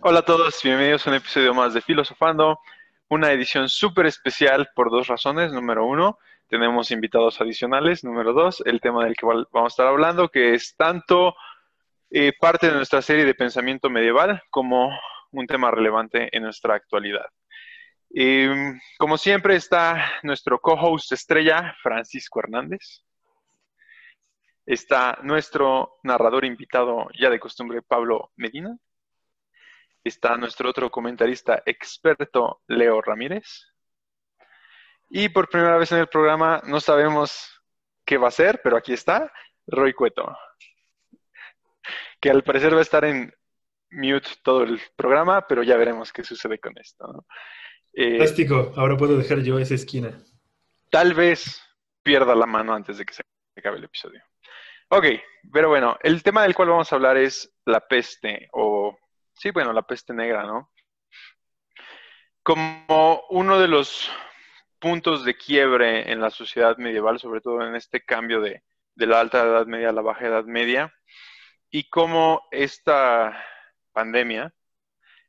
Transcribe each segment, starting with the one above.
Hola a todos, bienvenidos a un episodio más de Filosofando, una edición súper especial por dos razones. Número uno, tenemos invitados adicionales. Número dos, el tema del que vamos a estar hablando, que es tanto eh, parte de nuestra serie de pensamiento medieval como un tema relevante en nuestra actualidad. Em, como siempre está nuestro co-host estrella, Francisco Hernández. Está nuestro narrador invitado ya de costumbre, Pablo Medina. Está nuestro otro comentarista experto, Leo Ramírez. Y por primera vez en el programa, no sabemos qué va a ser, pero aquí está, Roy Cueto. Que al parecer va a estar en mute todo el programa, pero ya veremos qué sucede con esto. Eh, Fantástico, ahora puedo dejar yo esa esquina. Tal vez pierda la mano antes de que se acabe el episodio. Ok, pero bueno, el tema del cual vamos a hablar es la peste, o sí, bueno, la peste negra, ¿no? Como uno de los puntos de quiebre en la sociedad medieval, sobre todo en este cambio de, de la alta edad media a la baja edad media, y cómo esta pandemia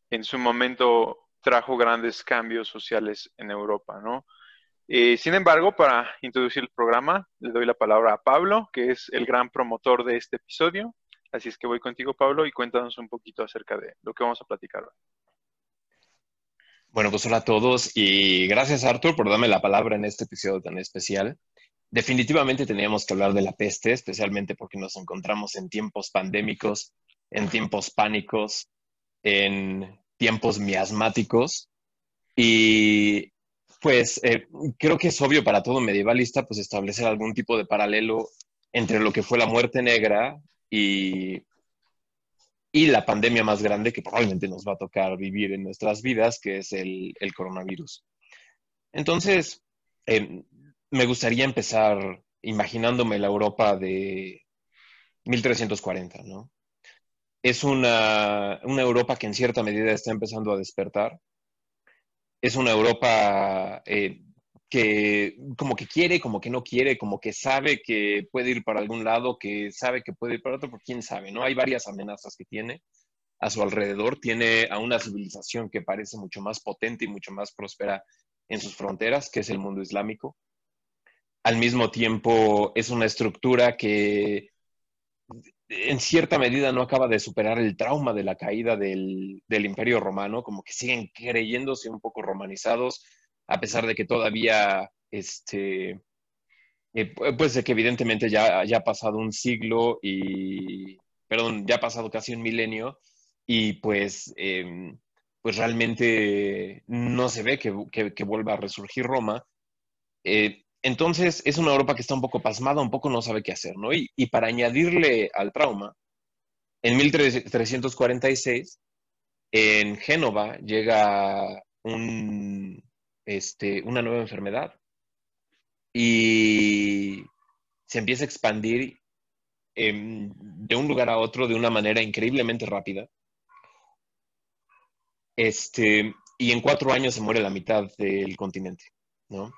en su momento trajo grandes cambios sociales en Europa, ¿no? Eh, sin embargo, para introducir el programa, le doy la palabra a Pablo, que es el gran promotor de este episodio. Así es que voy contigo, Pablo, y cuéntanos un poquito acerca de lo que vamos a platicar hoy. Bueno, pues hola a todos y gracias Arthur por darme la palabra en este episodio tan especial. Definitivamente teníamos que hablar de la peste, especialmente porque nos encontramos en tiempos pandémicos, en tiempos pánicos, en tiempos miasmáticos y pues eh, creo que es obvio para todo medievalista pues establecer algún tipo de paralelo entre lo que fue la muerte negra y, y la pandemia más grande que probablemente nos va a tocar vivir en nuestras vidas, que es el, coronavirus. Entonces, eh, me gustaría empezar imaginándome la Europa de 1340, ¿no? Es una, una Europa que en cierta medida está empezando a despertar, es una Europa eh, que como que quiere, como que no quiere, como que sabe que puede ir para algún lado, que sabe que puede ir para otro, pero quién sabe, ¿no? Hay varias amenazas que tiene a su alrededor, tiene a una civilización que parece mucho más potente y mucho más próspera en sus fronteras, que es el mundo islámico. Al mismo tiempo, es una estructura que en cierta medida no acaba de superar el trauma de la caída del, imperio romano, como que siguen creyéndose un poco romanizados, a pesar de que todavía, este, eh, pues de que evidentemente ya, ya ha pasado un siglo y, perdón, ya ha pasado casi un milenio y pues, em, pues realmente no se ve que, que, vuelva a resurgir Roma. Eh, entonces es una Europa que está un poco pasmada, un poco no sabe qué hacer, ¿no? Y, para añadirle al trauma, en 1346, en Génova llega este, una nueva enfermedad y se empieza a expandir de un lugar a otro de una manera increíblemente rápida. Este, y en cuatro años se muere la mitad del continente, ¿no?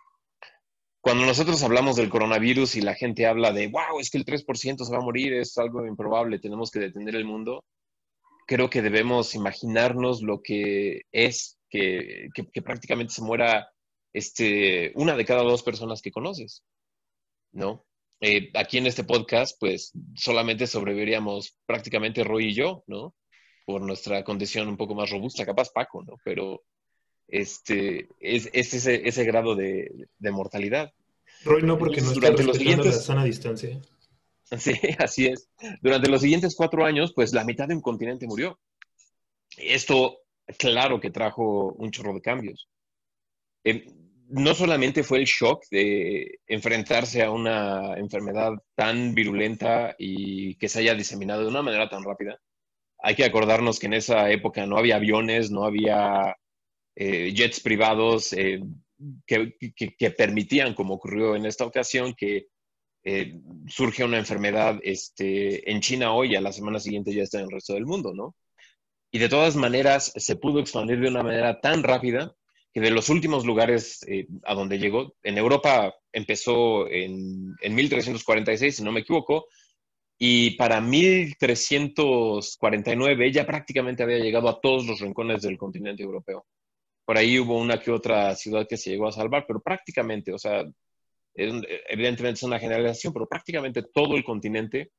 cuando nosotros hablamos del coronavirus y la gente habla de, wow, es que el 3% se va a morir, es algo improbable, tenemos que detener el mundo, creo que debemos imaginarnos lo que es que, prácticamente se muera este, una de cada dos personas que conoces, ¿no? Eh, aquí en este podcast, pues solamente sobreviviríamos prácticamente Roy y yo, ¿no? Por nuestra condición un poco más robusta, capaz Paco, ¿no? Pero este, es, ese, ese, grado de, mortalidad. Roy no, porque no durante los siguientes, la sana distancia. Sí, así es. Durante los siguientes cuatro años, pues la mitad de un continente murió. Esto, claro que trajo un chorro de cambios. Em, no solamente fue el shock de enfrentarse a una enfermedad tan virulenta y que se haya diseminado de una manera tan rápida. Hay que acordarnos que en esa época no había aviones, no había eh, jets privados eh, que, permitían, como ocurrió en esta ocasión, que eh, surge una enfermedad este, en China hoy a la semana siguiente ya está en el resto del mundo, ¿no? Y de todas maneras se pudo expandir de una manera tan rápida que de los últimos lugares a donde llegó, en Europa empezó en, en 1346, si no me equivoco, y para 1349 ya prácticamente había llegado a todos los rincones del continente europeo. Por ahí hubo una que otra ciudad que se llegó a salvar, pero prácticamente, o sea, evidentemente es una generación, pero prácticamente todo el continente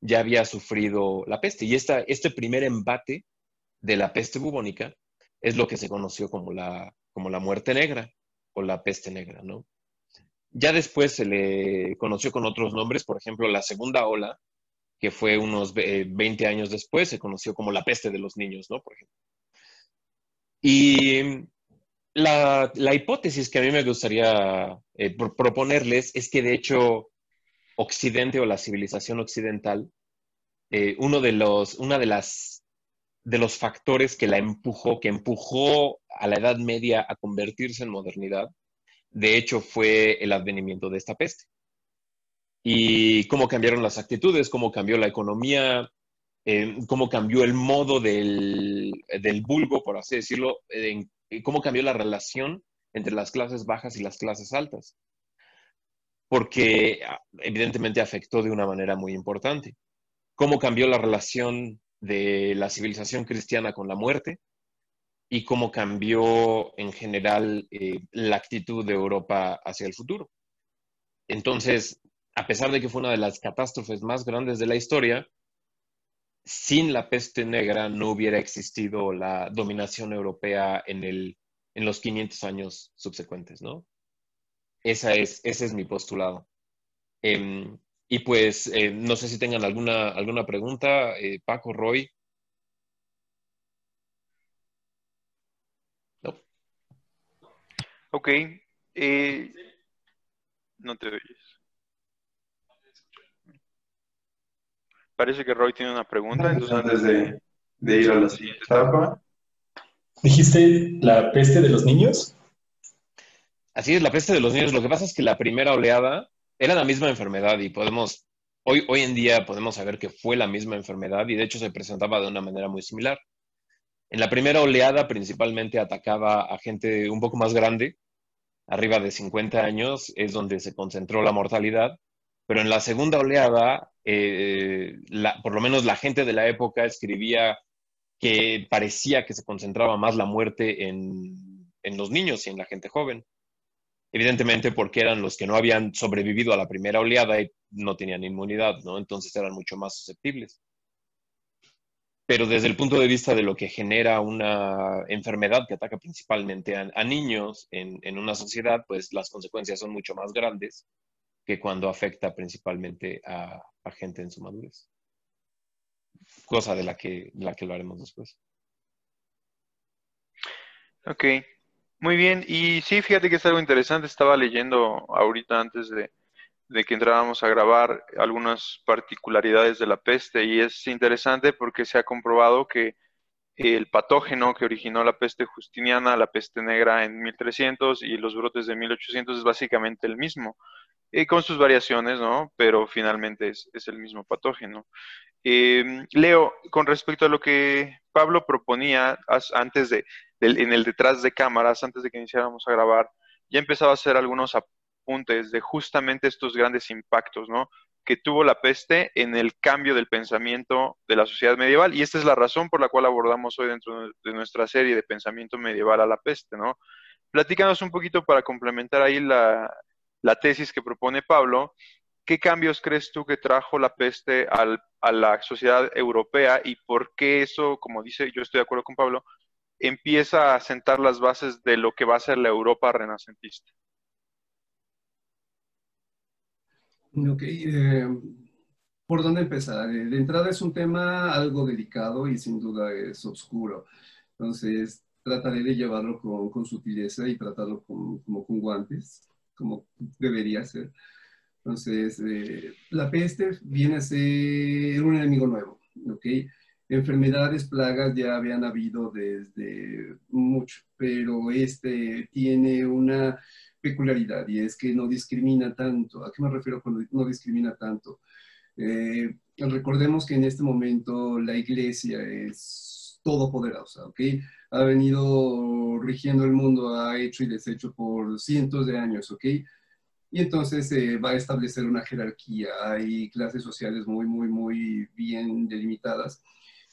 ya había sufrido la peste. Y esta, este primer embate de la peste bubónica es lo que se conoció como la, como la muerte negra o la peste negra, ¿no? Ya después se le conoció con otros nombres, por ejemplo, la segunda ola, que fue unos 20 años después, se conoció como la peste de los niños, ¿no? Por ejemplo. Y la, hipótesis que a mí me gustaría eh, proponerles es que de hecho Occidente o la civilización occidental, eh, uno de los, una de las de los factores que la empujó, que empujó a la Edad Media a convertirse en modernidad, de hecho fue el advenimiento de esta peste. Y cómo cambiaron las actitudes, cómo cambió la economía, eh, cómo cambió el modo del, del vulgo, por así decirlo, en cómo cambió la relación entre las clases bajas y las clases altas. Porque ah, evidentemente afectó de una manera muy importante. Cómo cambió la relación de la civilización cristiana con la muerte y cómo cambió en general eh, la actitud de Europa hacia el futuro. Entonces, a pesar de que fue una de las catástrofes más grandes de la historia, sin la peste negra no hubiera existido la dominación europea en, el, en los 500 años subsecuentes, ¿no? Esa es, ese es mi postulado. Em, y pues, eh, no sé si tengan alguna, alguna pregunta, eh, Paco, Roy. No. Ok. Eh, no te oyes. Parece que Roy tiene una pregunta, entonces antes de, ir a la siguiente etapa. ¿Dijiste la peste de los niños? Así es, la peste de los niños. Lo que pasa es que la primera oleada era la misma enfermedad y podemos, hoy, hoy en día podemos saber que fue la misma enfermedad y de hecho se presentaba de una manera muy similar. En la primera oleada principalmente atacaba a gente un poco más grande, arriba de 50 años, es donde se concentró la mortalidad, pero en la segunda oleada eh, por lo menos la gente de la época escribía que parecía que se concentraba más la muerte en, en los niños y en la gente joven. Evidentemente porque eran los que no habían sobrevivido a la primera oleada y no tenían inmunidad, ¿no? Entonces eran mucho más susceptibles. Pero desde el punto de vista de lo que genera una enfermedad que ataca principalmente a, niños en, una sociedad, pues las consecuencias son mucho más grandes que cuando afecta principalmente a, gente en su madurez. Cosa de la que, la que lo haremos después. Ok, muy bien. Y sí, fíjate que es algo interesante. Estaba leyendo ahorita antes de, que entráramos a grabar algunas particularidades de la peste y es interesante porque se ha comprobado que el patógeno que originó la peste justiniana, la peste negra en 1300 y los brotes de 1800 es básicamente el mismo con sus variaciones, ¿no? Pero finalmente es, el mismo patógeno. Em, Leo, con respecto a lo que Pablo proponía antes de, en el detrás de cámaras, antes de que iniciáramos a grabar, ya empezaba a hacer algunos apuntes de justamente estos grandes impactos, ¿no? que tuvo la peste en el cambio del pensamiento de la sociedad medieval. Y esta es la razón por la cual abordamos hoy dentro de nuestra serie de pensamiento medieval a la peste, ¿no? Platícanos un poquito para complementar ahí la, la tesis que propone Pablo, ¿qué cambios crees tú que trajo la peste a la sociedad europea y por qué eso, como dice, yo estoy de acuerdo con Pablo, empieza a sentar las bases de lo que va a ser la Europa renacentista? Ok, eh, ¿por dónde empezar? Eh, de entrada es un tema algo delicado y sin duda es oscuro. Entonces, trataré de llevarlo con, sutileza y tratarlo como con guantes como debería ser. Entonces, eh, la peste viene a ser un enemigo nuevo, ¿ok? Enfermedades, plagas ya habían habido desde mucho, pero este tiene una peculiaridad y es que no discrimina tanto. ¿A qué me refiero cuando no discrimina tanto? Eh, recordemos que en este momento la iglesia es todopoderosa, ¿ok? ha venido rigiendo el mundo, ha hecho y deshecho por cientos de años, ¿ok? y entonces se va a establecer una jerarquía. Hay clases sociales muy, muy, muy bien delimitadas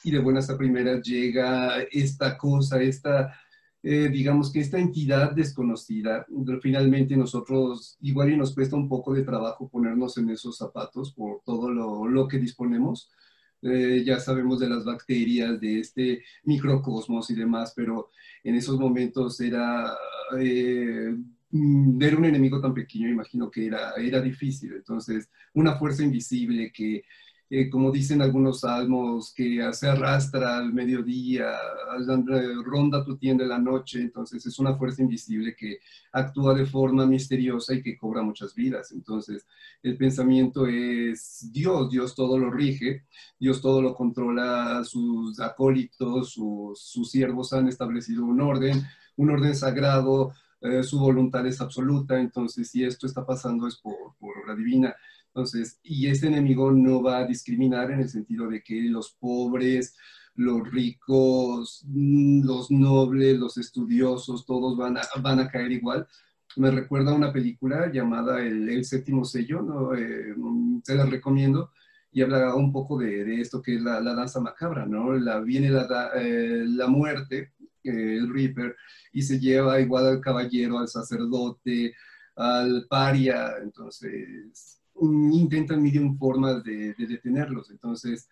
y de buenas a primeras llega esta cosa, esta, eh, digamos que esta entidad desconocida. Finalmente nosotros, igual y nos cuesta un poco de trabajo ponernos en esos zapatos por todo lo, lo que disponemos. Eh, ya sabemos de las bacterias, de este microcosmos y demás, pero en esos momentos era eh, ver un enemigo tan pequeño, imagino que era, era difícil. Entonces, una fuerza invisible que como dicen algunos salmos, que se arrastra al mediodía, ronda tu tienda en la noche, entonces es una fuerza invisible que actúa de forma misteriosa y que cobra muchas vidas. Entonces, el pensamiento es Dios, Dios todo lo rige, Dios todo lo controla, sus acólitos, sus, siervos han establecido un orden, un orden sagrado, eh, su voluntad es absoluta, entonces si esto está pasando es por, por obra divina. Entonces, y este enemigo no va a discriminar en el sentido de que los pobres, los ricos, mm, los nobles, los estudiosos, todos van a, van a caer igual. Me recuerda una película llamada El, séptimo sello, ¿no? Eh, mm, se la recomiendo, y habla un poco de, esto que es la, danza macabra, ¿no? La, viene la, eh, la muerte, eh, el Reaper, y se lleva igual al caballero, al sacerdote, al paria, entonces intentan mil formas de, detenerlos. Entonces,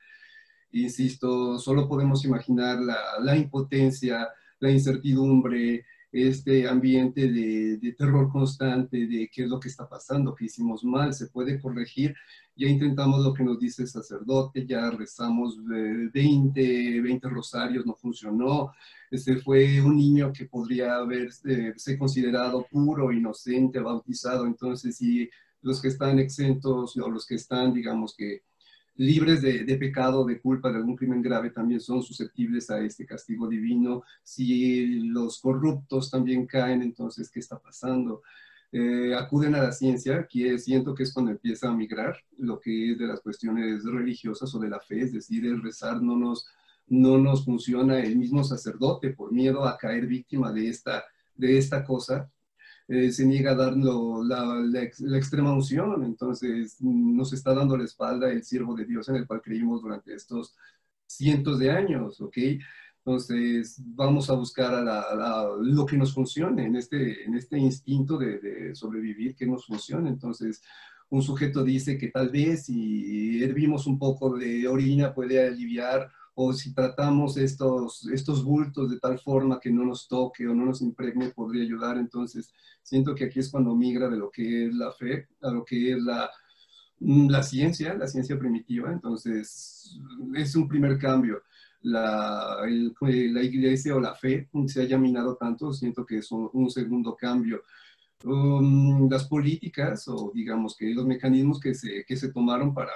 insisto, solo podemos imaginar la, impotencia, la incertidumbre, este ambiente de, terror constante de qué es lo que está pasando, qué hicimos mal, se puede corregir. Ya intentamos lo que nos dice el sacerdote, ya rezamos 20, eh, 20 rosarios, no funcionó. Este fue un niño que podría haberse considerado puro, inocente, bautizado. Entonces, si los que están exentos o los que están, digamos que, libres de, pecado, de culpa, de algún crimen grave, también son susceptibles a este castigo divino. Si los corruptos también caen, entonces, ¿qué está pasando? Eh, acuden a la ciencia, que siento que es cuando empieza a migrar lo que es de las cuestiones religiosas o de la fe, es decir, rezar no nos, no nos funciona el mismo sacerdote por miedo a caer víctima de esta, de esta cosa, eh, se niega a dar la, extrema unción, entonces nos está dando la espalda el siervo de Dios en el cual creímos durante estos cientos de años, ¿ok? Entonces vamos a buscar a, lo que nos funcione en este, en este instinto de, de sobrevivir, que nos funcione. Entonces, un sujeto dice que tal vez si hervimos un poco de orina puede aliviar o si tratamos estos, estos bultos de tal forma que no nos toque o no nos impregne, podría ayudar. Entonces, siento que aquí es cuando migra de lo que es la fe a lo que es la, la ciencia, la ciencia primitiva. Entonces, es un primer cambio. La, la iglesia o la fe se haya minado tanto, siento que es un, segundo cambio. Um, las políticas o digamos que los mecanismos que se, que se tomaron para,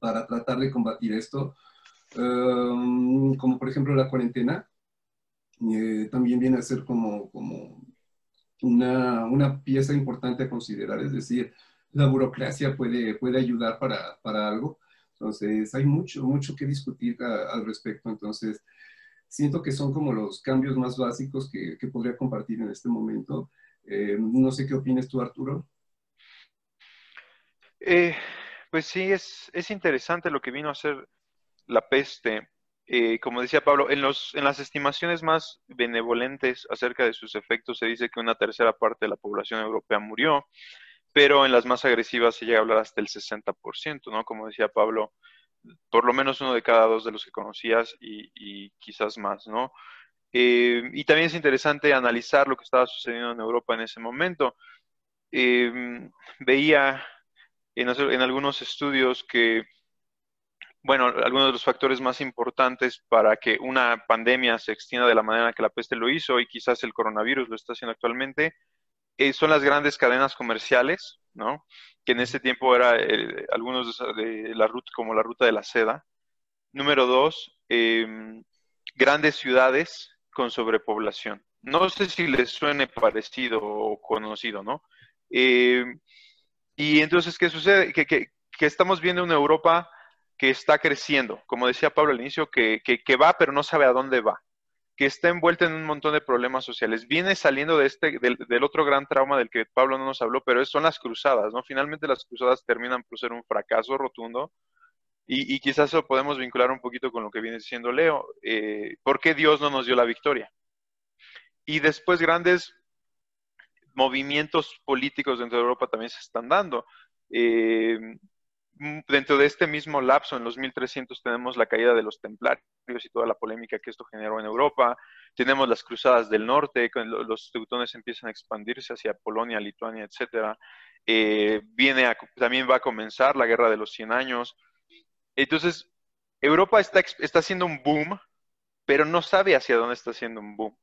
para tratar de combatir esto, um, como por ejemplo la cuarentena, eh, también viene a ser como, como una, una, pieza importante a considerar, es decir, la burocracia puede, puede ayudar para, para algo. Entonces, hay mucho, mucho que discutir al respecto. Entonces, siento que son como los cambios más básicos que, que podría compartir en este momento. Eh, no sé qué opinas tú, Arturo. Eh, pues sí, es, es interesante lo que vino a ser la peste eh, como decía Pablo, en, los, en las estimaciones más benevolentes acerca de sus efectos se dice que una tercera parte de la población europea murió, pero en las más agresivas se llega a hablar hasta el 60%, ¿no? Como decía Pablo, por lo menos uno de cada dos de los que conocías y, quizás más, ¿no? Eh, y también es interesante analizar lo que estaba sucediendo en Europa en ese momento. Eh, veía en, en algunos estudios que bueno, algunos de los factores más importantes para que una pandemia se extienda de la manera que la peste lo hizo y quizás el coronavirus lo está haciendo actualmente, eh, son las grandes cadenas comerciales, ¿no? Que en ese tiempo era eh, algunos de, la ruta, como la ruta de la seda. Número dos, em, grandes ciudades con sobrepoblación. No sé si les suene parecido o conocido, ¿no? Em, y entonces, ¿qué sucede? Que, que, que estamos viendo una Europa que está creciendo, como decía Pablo al inicio, que, va pero no sabe a dónde va. que está envuelta en un montón de problemas sociales. Viene saliendo de este, del, otro gran trauma del que Pablo no nos habló, pero son las cruzadas, ¿no? Finalmente las cruzadas terminan por ser un fracaso rotundo y, quizás lo podemos vincular un poquito con lo que viene diciendo Leo. Eh, ¿Por qué Dios no nos dio la victoria? Y después grandes movimientos políticos dentro de Europa también se están dando. Eh, dentro de este mismo lapso, en los 1300, tenemos la caída de los templarios y toda la polémica que esto generó en Europa. Tenemos las cruzadas del norte, los teutones empiezan a expandirse hacia Polonia, Lituania, etc. Eh, viene también va a comenzar la guerra de los 100 años. Entonces, Europa está, está haciendo un boom, pero no sabe hacia dónde está haciendo un boom.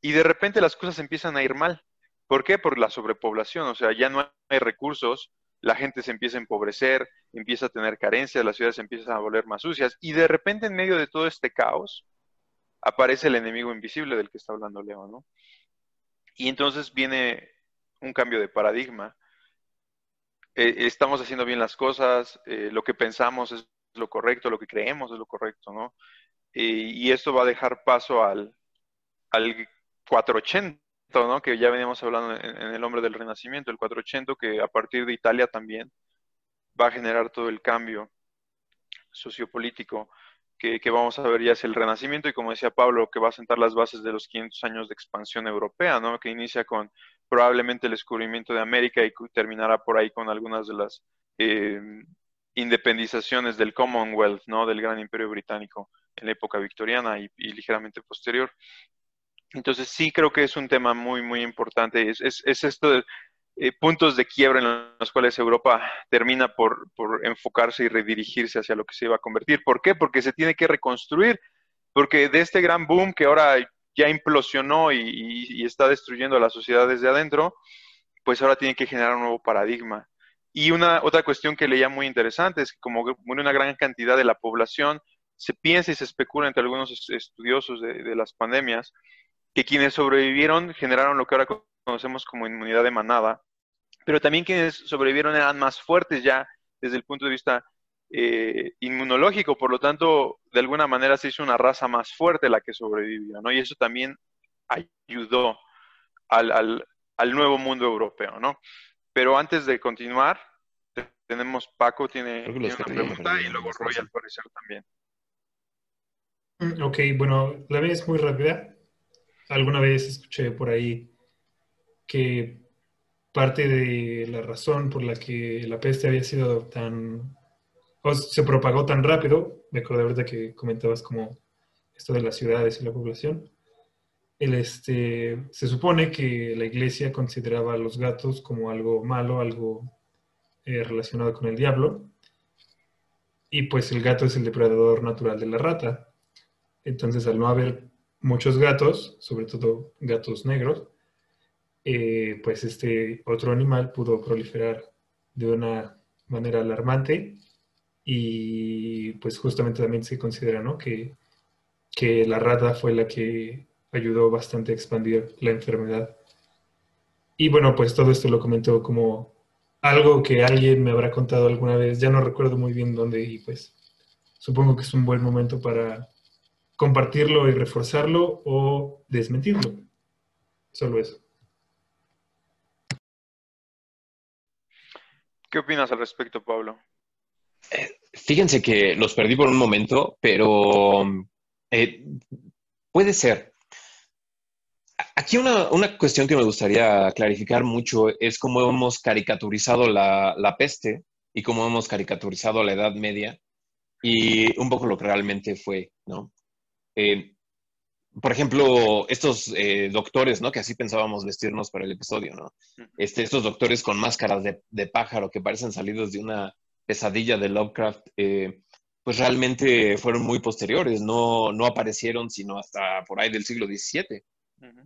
Y de repente las cosas empiezan a ir mal. ¿Por qué? Por la sobrepoblación, o sea, ya no hay recursos, la gente se empieza a empobrecer, empieza a tener carencias, las ciudades empiezan a volver más sucias y de repente en medio de todo este caos aparece el enemigo invisible del que está hablando Leo, ¿no? Y entonces viene un cambio de paradigma. Eh, estamos haciendo bien las cosas, eh, lo que pensamos es lo correcto, lo que creemos es lo correcto, ¿no? y esto va a dejar paso al, al 480, que ya veníamos hablando en, el hombre del renacimiento, el 480, que a partir de Italia también va a generar todo el cambio sociopolítico que, que, vamos a ver ya es el renacimiento y como decía Pablo, que va a sentar las bases de los 500 años de expansión europea, ¿no? que inicia con probablemente el descubrimiento de América y terminará por ahí con algunas de las eh, independizaciones del Commonwealth, ¿no? del gran imperio británico en la época victoriana y ligeramente posterior. Entonces sí creo que es un tema muy, muy importante. Es, es, esto de eh, puntos de quiebra en los cuales Europa termina por, enfocarse y redirigirse hacia lo que se iba a convertir. ¿Por qué? Porque se tiene que reconstruir. Porque de este gran boom que ahora ya implosionó y, está destruyendo a la sociedad desde adentro, pues ahora tiene que generar un nuevo paradigma. Y una otra cuestión que leía muy interesante es que como una gran cantidad de la población se piensa y se especula entre algunos estudiosos de las pandemias que quienes sobrevivieron generaron lo que ahora conocemos como inmunidad de manada, pero también quienes sobrevivieron eran más fuertes ya desde el punto de vista eh, inmunológico, por lo tanto, de alguna manera se hizo una raza más fuerte la que sobrevivió, ¿no? Y eso también ayudó al, nuevo mundo europeo, ¿no? Pero antes de continuar, tenemos Paco, tiene, una pregunta y luego Roy al parecer también. Ok, bueno, la vez es muy rápida alguna vez escuché por ahí que parte de la razón por la que la peste había sido tan, o se propagó tan rápido, me acuerdo ahorita que comentabas como esto de las ciudades y la población, el este, se supone que la iglesia consideraba a los gatos como algo malo, algo eh, relacionado con el diablo, y pues el gato es el depredador natural de la rata. Entonces, al no haber muchos gatos, sobre todo gatos negros, eh, pues este otro animal pudo proliferar de una manera alarmante y pues justamente también se considera ¿no? que, que la rata fue la que ayudó bastante a expandir la enfermedad. Y bueno, pues todo esto lo comentó como algo que alguien me habrá contado alguna vez, ya no recuerdo muy bien dónde y pues supongo que es un buen momento para compartirlo y reforzarlo o desmentirlo. Solo eso. ¿Qué opinas al respecto, Pablo? Eh, fíjense que los perdí por un momento, pero eh, puede ser. Aquí una, cuestión que me gustaría clarificar mucho es cómo hemos caricaturizado la, la peste y cómo hemos caricaturizado la Edad Media y un poco lo que realmente fue, ¿no? Eh, por ejemplo, estos eh, doctores, ¿no? Que así pensábamos vestirnos para el episodio, ¿no? Este, estos doctores con máscaras de, pájaro que parecen salidos de una pesadilla de Lovecraft, eh, pues realmente fueron muy posteriores, no, no aparecieron sino hasta por ahí del siglo XVII.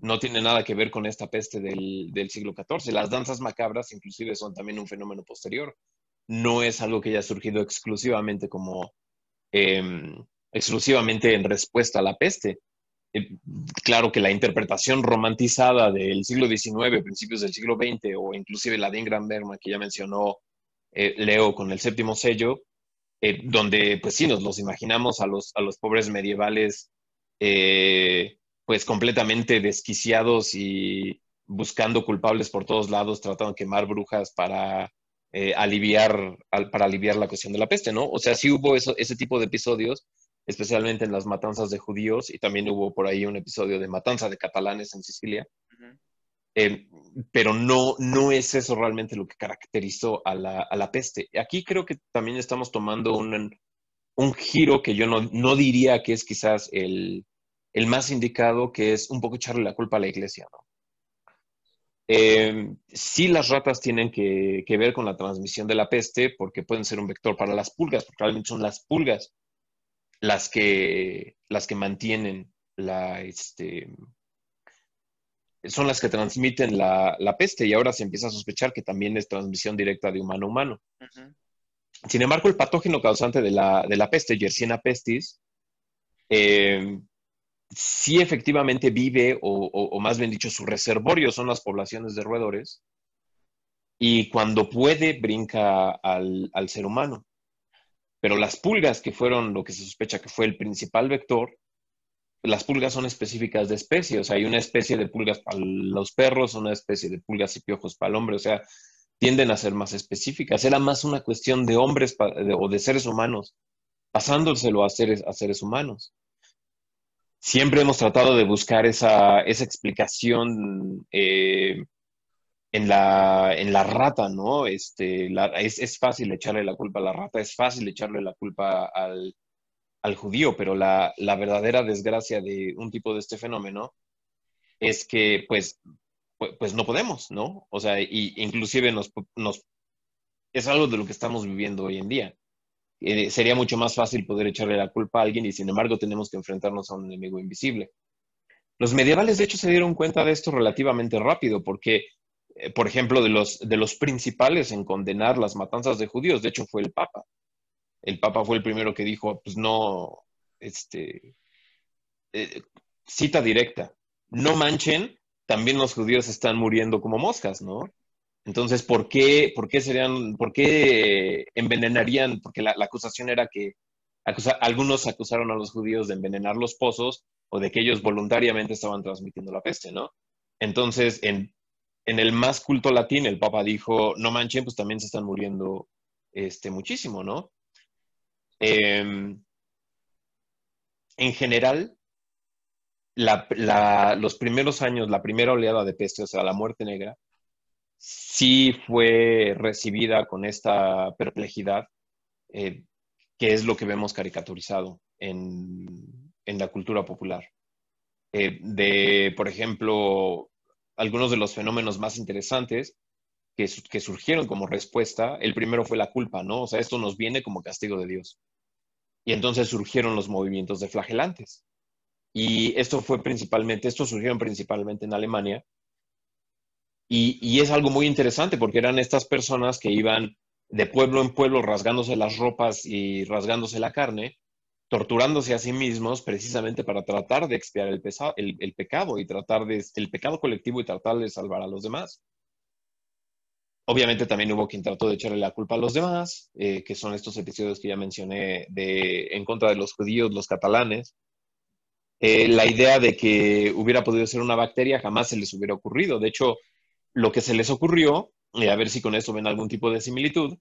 No tiene nada que ver con esta peste del, del, siglo XIV. Las danzas macabras inclusive son también un fenómeno posterior. No es algo que haya surgido exclusivamente como... Em, exclusivamente en respuesta a la peste. Eh, claro que la interpretación romantizada del siglo XIX, principios del siglo XX, o inclusive la de Ingram Bergman que ya mencionó eh, Leo con el séptimo sello, eh, donde pues sí, nos los imaginamos a los, a los pobres medievales pues completamente desquiciados y buscando culpables por todos lados, tratando de quemar brujas para aliviar, para aliviar la cuestión de la peste, ¿no? O sea, sí hubo ese tipo de episodios, especialmente en las matanzas de judíos, y también hubo por ahí un episodio de matanza de catalanes en Sicilia. Eh, pero no, no es eso realmente lo que caracterizó a la, a la, peste. Aquí creo que también estamos tomando un, un giro que yo no, no, diría que es quizás el, el, más indicado, que es un poco echarle la culpa a la iglesia. ¿no? Eh, sí, las ratas tienen que, que, ver con la transmisión de la peste porque pueden ser un vector para las pulgas, porque realmente son las pulgas las que, las que mantienen la, este, son las que transmiten la, la, peste y ahora se empieza a sospechar que también es transmisión directa de humano a humano. Uh -huh. Sin embargo, el patógeno causante de la, de la peste, Yersinia pestis, eh, sí efectivamente vive, o, o, o, más bien dicho, su reservorio son las poblaciones de roedores, y cuando puede brinca al, al ser humano. Pero las pulgas, que fueron lo que se sospecha que fue el principal vector, las pulgas son específicas de especie, o sea, hay una especie de pulgas para los perros, una especie de pulgas y piojos para el hombre, o sea, tienden a ser más específicas. Era más una cuestión de hombres o de seres humanos, pasándoselo a seres, a seres humanos. Siempre hemos tratado de buscar esa, esa explicación eh, en, la, en la rata, ¿no? Este, la, es, es fácil echarle la culpa a la rata, es fácil echarle la culpa al, al judío, pero la, la, verdadera desgracia de un tipo de este fenómeno es que, pues, pues, no podemos, ¿no? O sea, y inclusive nos, nos, es algo de lo que estamos viviendo hoy en día. Eh, sería mucho más fácil poder echarle la culpa a alguien y sin embargo tenemos que enfrentarnos a un enemigo invisible. Los medievales, de hecho, se dieron cuenta de esto relativamente rápido porque, eh, por ejemplo, de los, de los principales en condenar las matanzas de judíos, de hecho, fue el Papa el Papa fue el primero que dijo, pues no, este, eh, cita directa, no manchen, también los judíos están muriendo como moscas, ¿no? Entonces, ¿por qué, por qué serían, por qué envenenarían? Porque la, acusación era que algunos acusaron a los judíos de envenenar los pozos o de que ellos voluntariamente estaban transmitiendo la peste, ¿no? Entonces, en, en el más culto latín, el Papa dijo, no manchen, pues también se están muriendo este, muchísimo, ¿no? Eh, en general, los primeros años, la primera oleada de peste, o sea, la muerte negra, sí fue recibida con esta perplejidad, eh, que es lo que vemos caricaturizado en, en la cultura popular. Eh, de, por ejemplo, algunos de los fenómenos más interesantes que, que, surgieron como respuesta, el primero fue la culpa, ¿no? O sea, esto nos viene como castigo de Dios. Y entonces surgieron los movimientos de flagelantes. Y esto fue principalmente, estos surgieron principalmente en Alemania. Y, y, es algo muy interesante porque eran estas personas que iban de pueblo en pueblo rasgándose las ropas y rasgándose la carne, torturándose a sí mismos precisamente para tratar de expiar el, pesa, el, el pecado y tratar de, el pecado colectivo y tratar de salvar a los demás. Obviamente también hubo quien trató de echarle la culpa a los demás, eh, que son estos episodios que ya mencioné de, en contra de los judíos, los catalanes. Eh, la idea de que hubiera podido ser una bacteria jamás se les hubiera ocurrido. De hecho, lo que se les ocurrió, y a ver si con esto ven algún tipo de similitud,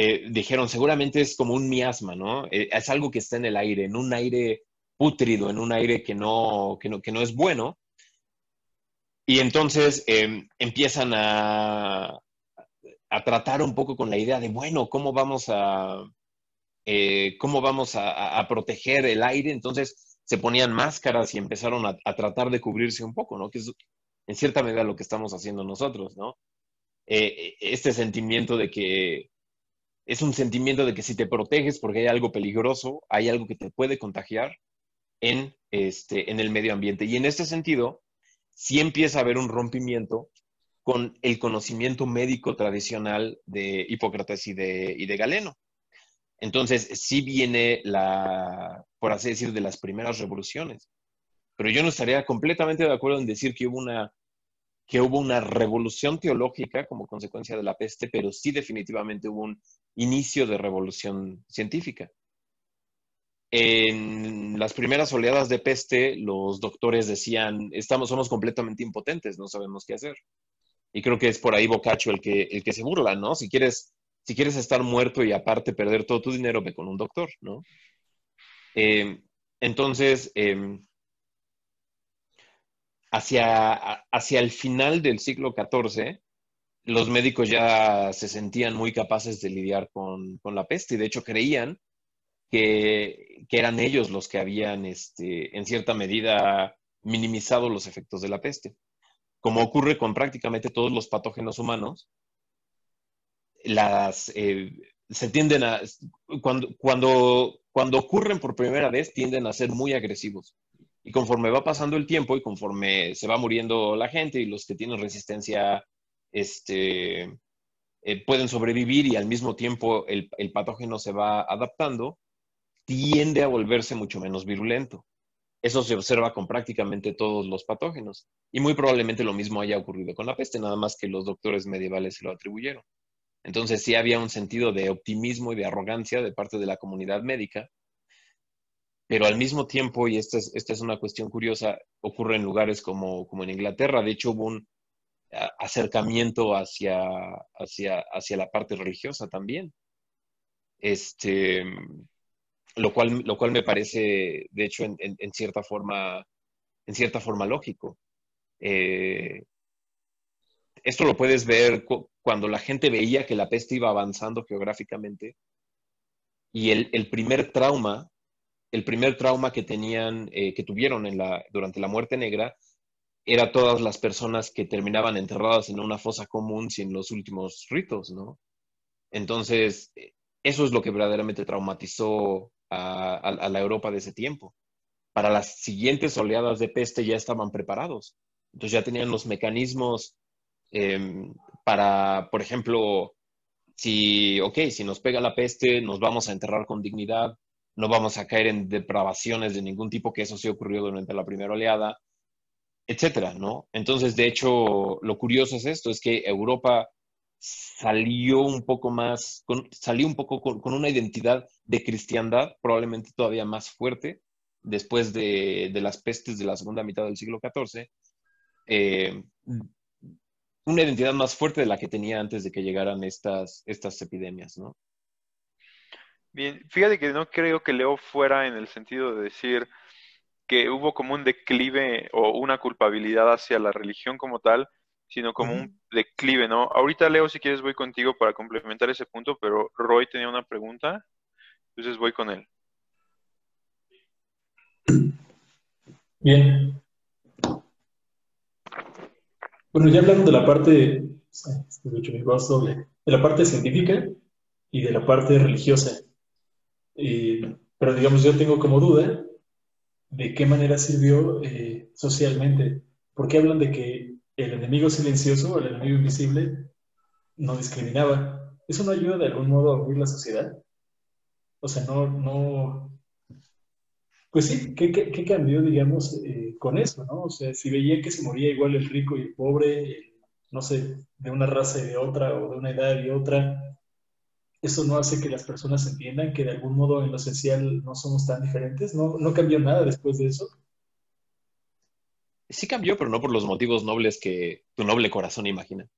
eh, dijeron seguramente es como un miasma, ¿no? Eh, es algo que está en el aire, en un aire pútrido, en un aire que no, que no, que no es bueno. Y entonces em, empiezan a, a tratar un poco con la idea de, bueno, ¿cómo vamos a, eh, cómo vamos a, a, proteger el aire? Entonces se ponían máscaras y empezaron a, a, tratar de cubrirse un poco, ¿no? Que es en cierta medida lo que estamos haciendo nosotros, ¿no? Eh, este sentimiento de que es un sentimiento de que si te proteges porque hay algo peligroso, hay algo que te puede contagiar en, este, en el medio ambiente. Y en este sentido, sí empieza a haber un rompimiento con el conocimiento médico tradicional de Hipócrates y de, y de Galeno. Entonces, sí viene la, por así decir, de las primeras revoluciones. Pero yo no estaría completamente de acuerdo en decir que hubo una, que hubo una revolución teológica como consecuencia de la peste, pero sí definitivamente hubo un inicio de revolución científica. en las primeras oleadas de peste, los doctores decían, estamos, somos completamente impotentes, no sabemos qué hacer. Y creo que es por ahí Boccaccio el que, el que se burla, ¿no? Si quieres, si quieres estar muerto y aparte perder todo tu dinero, ve con un doctor, ¿no? Eh, entonces, em, hacia, hacia el final del siglo XIV, los médicos ya se sentían muy capaces de lidiar con, la peste y de hecho creían que, eran ellos los que habían, este, en cierta medida, minimizado los efectos de la peste. Como ocurre con prácticamente todos los patógenos humanos, las, eh, se tienden a, cuando, cuando, cuando ocurren por primera vez, tienden a ser muy agresivos. Y conforme va pasando el tiempo y conforme se va muriendo la gente y los que tienen resistencia este, eh, pueden sobrevivir y al mismo tiempo el, el, patógeno se va adaptando, tiende a volverse mucho menos virulento. Eso se observa con prácticamente todos los patógenos. Y muy probablemente lo mismo haya ocurrido con la peste, nada más que los doctores medievales se lo atribuyeron. Entonces sí había un sentido de optimismo y de arrogancia de parte de la comunidad médica, pero al mismo tiempo, y esta es, esta es una cuestión curiosa, ocurre en lugares como, como en Inglaterra, de hecho hubo un acercamiento hacia, hacia, hacia la parte religiosa también. Este, lo cual, lo cual me parece, de hecho, en, cierta forma, en cierta forma lógico. Eh, esto lo puedes ver cuando la gente veía que la peste iba avanzando geográficamente y el, el primer trauma, el primer trauma que tenían, eh, que tuvieron durante la muerte negra, era todas las personas que terminaban enterradas en una fosa común sin los últimos ritos, ¿no? Entonces, eso es lo que verdaderamente traumatizó a, la Europa de ese tiempo. Para las siguientes oleadas de peste ya estaban preparados. Entonces ya tenían los mecanismos em, para, por ejemplo, si, ok, si nos pega la peste, nos vamos a enterrar con dignidad, no vamos a caer en depravaciones de ningún tipo, que eso sí ocurrió durante la primera oleada, etcétera, ¿no? Entonces, de hecho, lo curioso es esto, es que Europa salió un poco más, salió un poco con, una identidad de cristiandad probablemente todavía más fuerte después de, las pestes de la segunda mitad del siglo XIV, eh, una identidad más fuerte de la que tenía antes de que llegaran estas, estas epidemias, ¿no? Bien, fíjate que no creo que Leo fuera en el sentido de decir que hubo como un declive o una culpabilidad hacia la religión como tal, sino como un declive, ¿no? Ahorita, Leo, si quieres, voy contigo para complementar ese punto, pero Roy tenía una pregunta, entonces voy con él. Bien. Bueno, ya hablando de la parte, de la parte científica y de la parte religiosa. Eh, pero digamos, yo tengo como duda de qué manera sirvió eh, socialmente. Porque hablan de que el enemigo silencioso el enemigo invisible no discriminaba. ¿Eso no ayuda de algún modo a unir la sociedad? O sea, no, no... Pues sí, ¿qué, cambió, digamos, eh, con eso, no? O sea, si veía que se moría igual el rico y el pobre, no sé, de una raza y de otra, o de una edad y otra, ¿eso no hace que las personas entiendan que de algún modo en lo esencial no somos tan diferentes? ¿No, no cambió nada después de eso? Sí cambió, pero no por los motivos nobles que tu noble corazón imagina.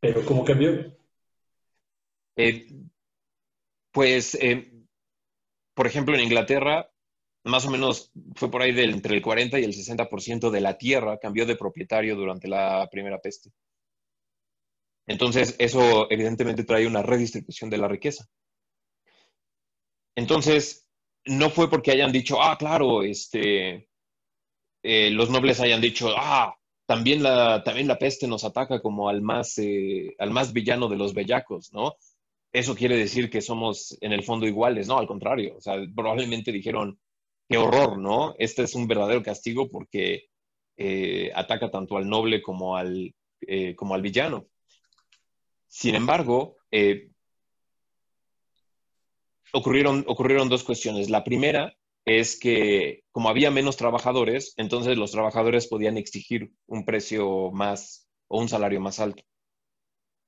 ¿Pero cómo cambió? Eh, pues, eh, por ejemplo, en Inglaterra, más o menos fue por ahí del, entre el 40 y el 60% de la tierra cambió de propietario durante la primera peste. Entonces, eso evidentemente trae una redistribución de la riqueza. Entonces, no fue porque hayan dicho, ah, claro, este, eh, los nobles hayan dicho, ah, también la, también la peste nos ataca como al más, eh, al más villano de los bellacos, ¿no? Eso quiere decir que somos en el fondo iguales, no, al contrario, o sea, probablemente dijeron, qué horror, ¿no? Este es un verdadero castigo porque eh, ataca tanto al noble como al, como al villano. Sin embargo, ocurrieron, ocurrieron dos cuestiones. La primera es que como había menos trabajadores, entonces los trabajadores podían exigir un precio más o un salario más alto.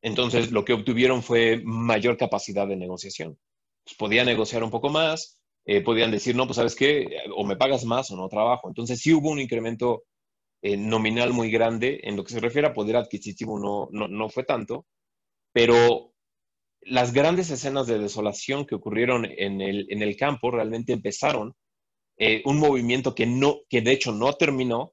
Entonces lo que obtuvieron fue mayor capacidad de negociación. pues, podía negociar un poco más, eh, podían decir, no, pues sabes qué, o me pagas más o no trabajo. Entonces sí hubo un incremento eh, nominal muy grande. En lo que se refiere a poder adquisitivo no, no, no fue tanto, pero las grandes escenas de desolación que ocurrieron en el, en el campo realmente empezaron eh, un movimiento que, no, que de hecho no terminó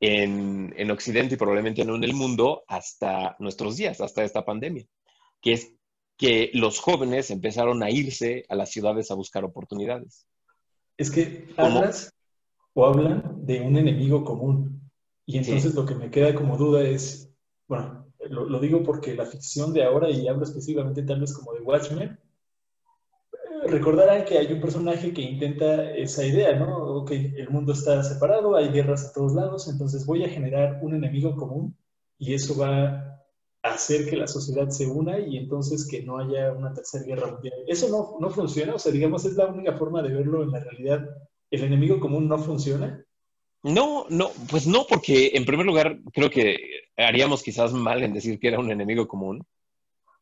en, en, Occidente y probablemente no en el mundo hasta nuestros días, hasta esta pandemia, que es que los jóvenes empezaron a irse a las ciudades a buscar oportunidades. Es que hablas o hablan de un enemigo común. Y entonces lo que me queda como duda es, bueno, lo, digo porque la ficción de ahora, y hablo específicamente tal vez como de Watchmen, recordarán que hay un personaje que intenta esa idea, ¿no? Ok, el mundo está separado, hay guerras a todos lados, entonces voy a generar un enemigo común y eso va a hacer que la sociedad se una y entonces que no haya una tercera guerra mundial. Eso no, no funciona, o sea, digamos, es la única forma de verlo en la realidad. ¿El enemigo común no funciona? No, no, pues no, porque en primer lugar creo que haríamos quizás mal en decir que era un enemigo común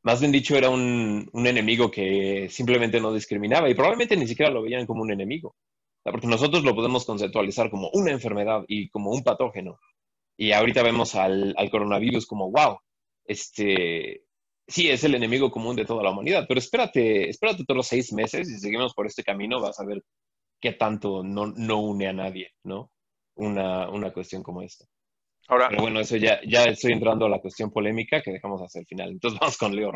más bien dicho, era un, un, enemigo que simplemente no discriminaba y probablemente ni siquiera lo veían como un enemigo. Porque nosotros lo podemos conceptualizar como una enfermedad y como un patógeno. Y ahorita vemos al, al coronavirus como, wow, este, sí, es el enemigo común de toda la humanidad, pero espérate, espérate todos los seis meses y seguimos por este camino, vas a ver qué tanto no, no une a nadie, ¿no? Una, una cuestión como esta. Ahora, Pero bueno, eso ya, ya estoy entrando a la cuestión polémica que dejamos hacia el final. Entonces vamos con Leo.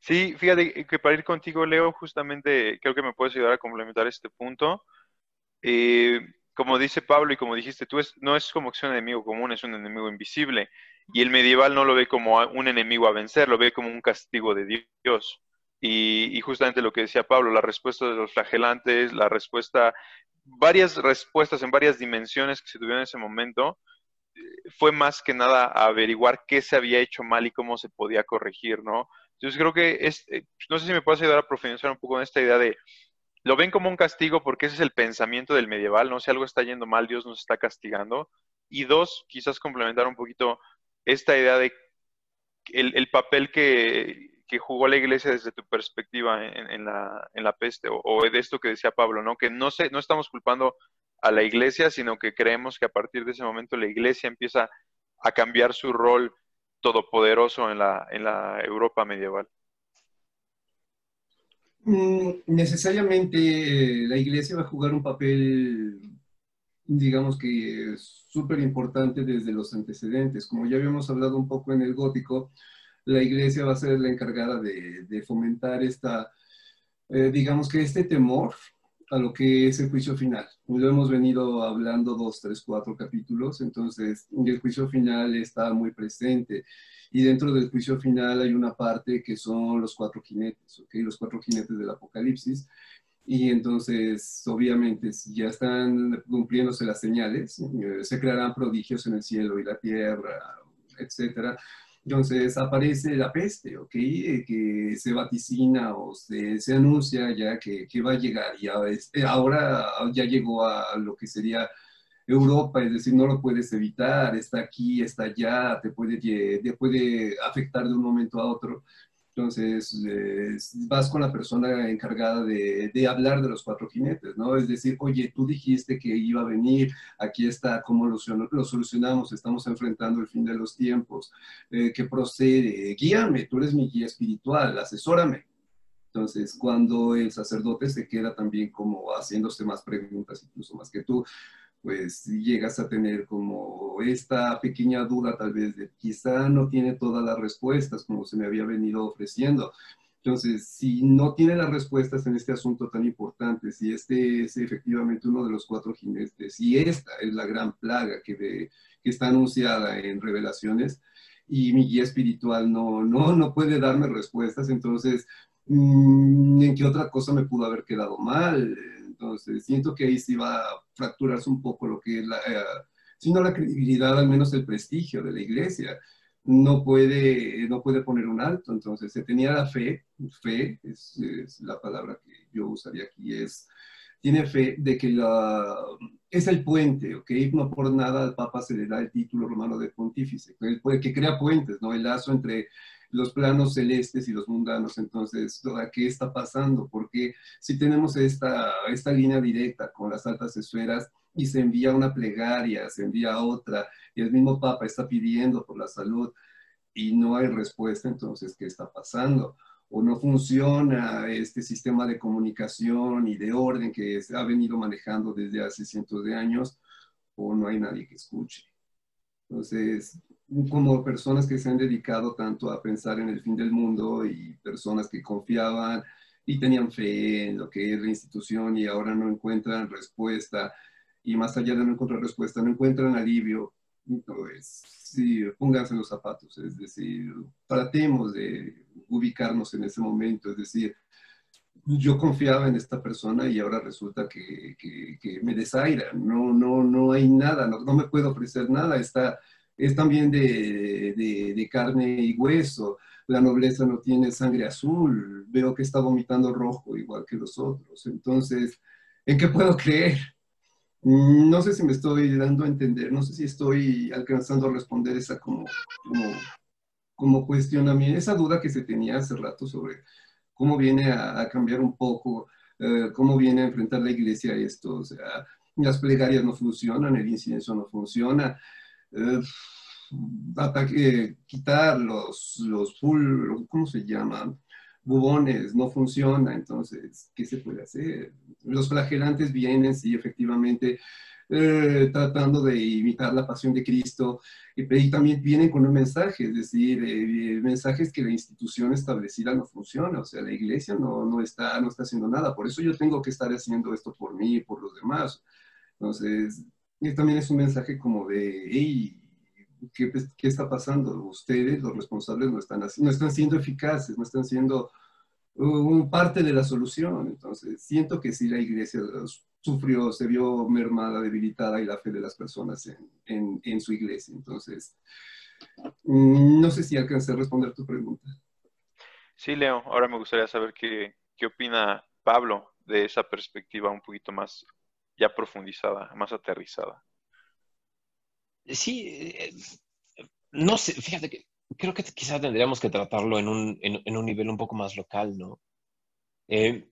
Sí, fíjate que para ir contigo, Leo, justamente creo que me puedes ayudar a complementar este punto. Eh, como dice Pablo y como dijiste tú, es, no es como que sea un enemigo común, es un enemigo invisible. Y el medieval no lo ve como un enemigo a vencer, lo ve como un castigo de Dios. Y, y justamente lo que decía Pablo, la respuesta de los flagelantes, la respuesta, varias respuestas en varias dimensiones que se tuvieron en ese momento, fue más que nada averiguar qué se había hecho mal y cómo se podía corregir, ¿no? Entonces creo que es, eh, no sé si me puedes ayudar a profundizar un poco en esta idea de, lo ven como un castigo porque ese es el pensamiento del medieval, ¿no? Si algo está yendo mal, Dios nos está castigando. Y dos, quizás complementar un poquito esta idea de el, papel que, jugó la iglesia desde tu perspectiva en, la, peste, o, de esto que decía Pablo, ¿no? Que no, sé, no estamos culpando a la iglesia, sino que creemos que a partir de ese momento la iglesia empieza a cambiar su rol todopoderoso en la, en la Europa medieval. Mm, necesariamente eh, la iglesia va a jugar un papel, digamos que súper importante desde los antecedentes. Como ya habíamos hablado un poco en el gótico, la iglesia va a ser la encargada de, fomentar esta, eh, digamos que este temor a lo que es el juicio final. Lo hemos venido hablando dos, tres, cuatro capítulos, entonces el juicio final está muy presente. Y dentro del juicio final hay una parte que son los cuatro jinetes. Los cuatro jinetes del Apocalipsis. Y entonces, obviamente, ya están cumpliéndose las señales, eh, se crearán prodigios en el cielo y la tierra, etcétera. Entonces aparece la peste, ¿ok? Eh, que se vaticina o se, anuncia ya que, que, va a llegar. Y eh, ahora ya llegó a lo que sería Europa, es decir, no lo puedes evitar, está aquí, está allá, te puede, te puede afectar de un momento a otro. Entonces, vas con la persona encargada de, hablar de los cuatro jinetes, ¿no? Es decir, oye, tú dijiste que iba a venir, aquí está, ¿cómo lo, lo solucionamos? Estamos enfrentando el fin de los tiempos, eh, ¿qué procede? Guíame, tú eres mi guía espiritual, asesórame. Entonces, cuando el sacerdote se queda también como haciéndose más preguntas, incluso más que tú, pues llegas a tener como esta pequeña duda tal vez de quizá no tiene todas las respuestas como se me había venido ofreciendo. Entonces, si no tiene las respuestas en este asunto tan importante, si este es efectivamente uno de los cuatro jinetes, si esta es la gran plaga que, que está anunciada en Revelaciones, y mi guía espiritual no, no, no puede darme respuestas, entonces, mm, ¿en qué otra cosa me pudo haber quedado mal? Entonces, siento que ahí sí va a fracturarse un poco lo que es la, eh, si no la credibilidad, al menos el prestigio de la iglesia. No puede, no puede poner un alto. Entonces, se tenía la fe, fe es, es la palabra que yo usaría aquí, es, tiene fe de que la, es el puente, ¿ok? No por nada al Papa se le da el título romano de pontífice, el, que crea puentes, ¿no? El lazo entre los planos celestes y los mundanos. Entonces, ¿qué está pasando? Porque si tenemos esta, esta línea directa con las altas esferas y se envía una plegaria, se envía otra, y el mismo Papa está pidiendo por la salud y no hay respuesta, entonces, ¿qué está pasando? o no funciona este sistema de comunicación y de orden que se ha venido manejando desde hace cientos de años, o no hay nadie que escuche. Entonces, como personas que se han dedicado tanto a pensar en el fin del mundo y personas que confiaban y tenían fe en lo que es la institución y ahora no encuentran respuesta y más allá de no encontrar respuesta, no encuentran alivio, pues sí, pónganse los zapatos, es decir, tratemos de ubicarnos en ese momento, es decir, yo confiaba en esta persona y ahora resulta que, que, me desaira, no, no, no hay nada, no, no, me puedo ofrecer nada, está, es también de, de, de, carne y hueso, la nobleza no tiene sangre azul, veo que está vomitando rojo igual que los otros, entonces, ¿en qué puedo creer? No sé si me estoy dando a entender, no sé si estoy alcanzando a responder esa como, como, cuestionamiento, esa duda que se tenía hace rato sobre cómo viene a, cambiar un poco, eh, cómo viene a enfrentar la iglesia esto. O sea, las plegarias no funcionan, el incienso no funciona. Eh, ataque, quitar los, los full, ¿cómo se llaman? Bubones, no funciona, entonces, ¿qué se puede hacer? Los flagelantes vienen, sí, efectivamente, eh, tratando de imitar la pasión de Cristo, y, también vienen con un mensaje, es decir, eh, mensajes que la institución establecida no funciona, o sea, la iglesia no, no, está, no está haciendo nada, por eso yo tengo que estar haciendo esto por mí y por los demás. Entonces, también es un mensaje como de, ¿qué, ¿qué, está pasando? Ustedes, los responsables, no están, no están siendo eficaces, no están siendo parte de la solución. Entonces, siento que si la iglesia sufrió, se vio mermada, debilitada y la fe de las personas en, en, su iglesia. Entonces, mm, no sé si alcancé a responder tu pregunta. Sí, Leo, ahora me gustaría saber qué, qué opina Pablo de esa perspectiva un poquito más ya profundizada, más aterrizada. Sí, eh, no sé, fíjate que creo que quizás tendríamos que tratarlo en un, en, un nivel un poco más local, ¿no? Eh,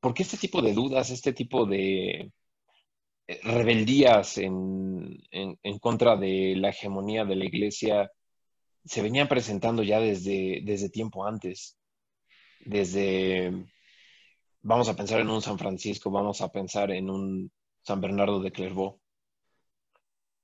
porque este tipo de dudas, este tipo de eh, rebeldías en, en, contra de la hegemonía de la iglesia se venían presentando ya desde, desde tiempo antes. Desde, vamos a pensar en un San Francisco, vamos a pensar en un San Bernardo de Clairvaux.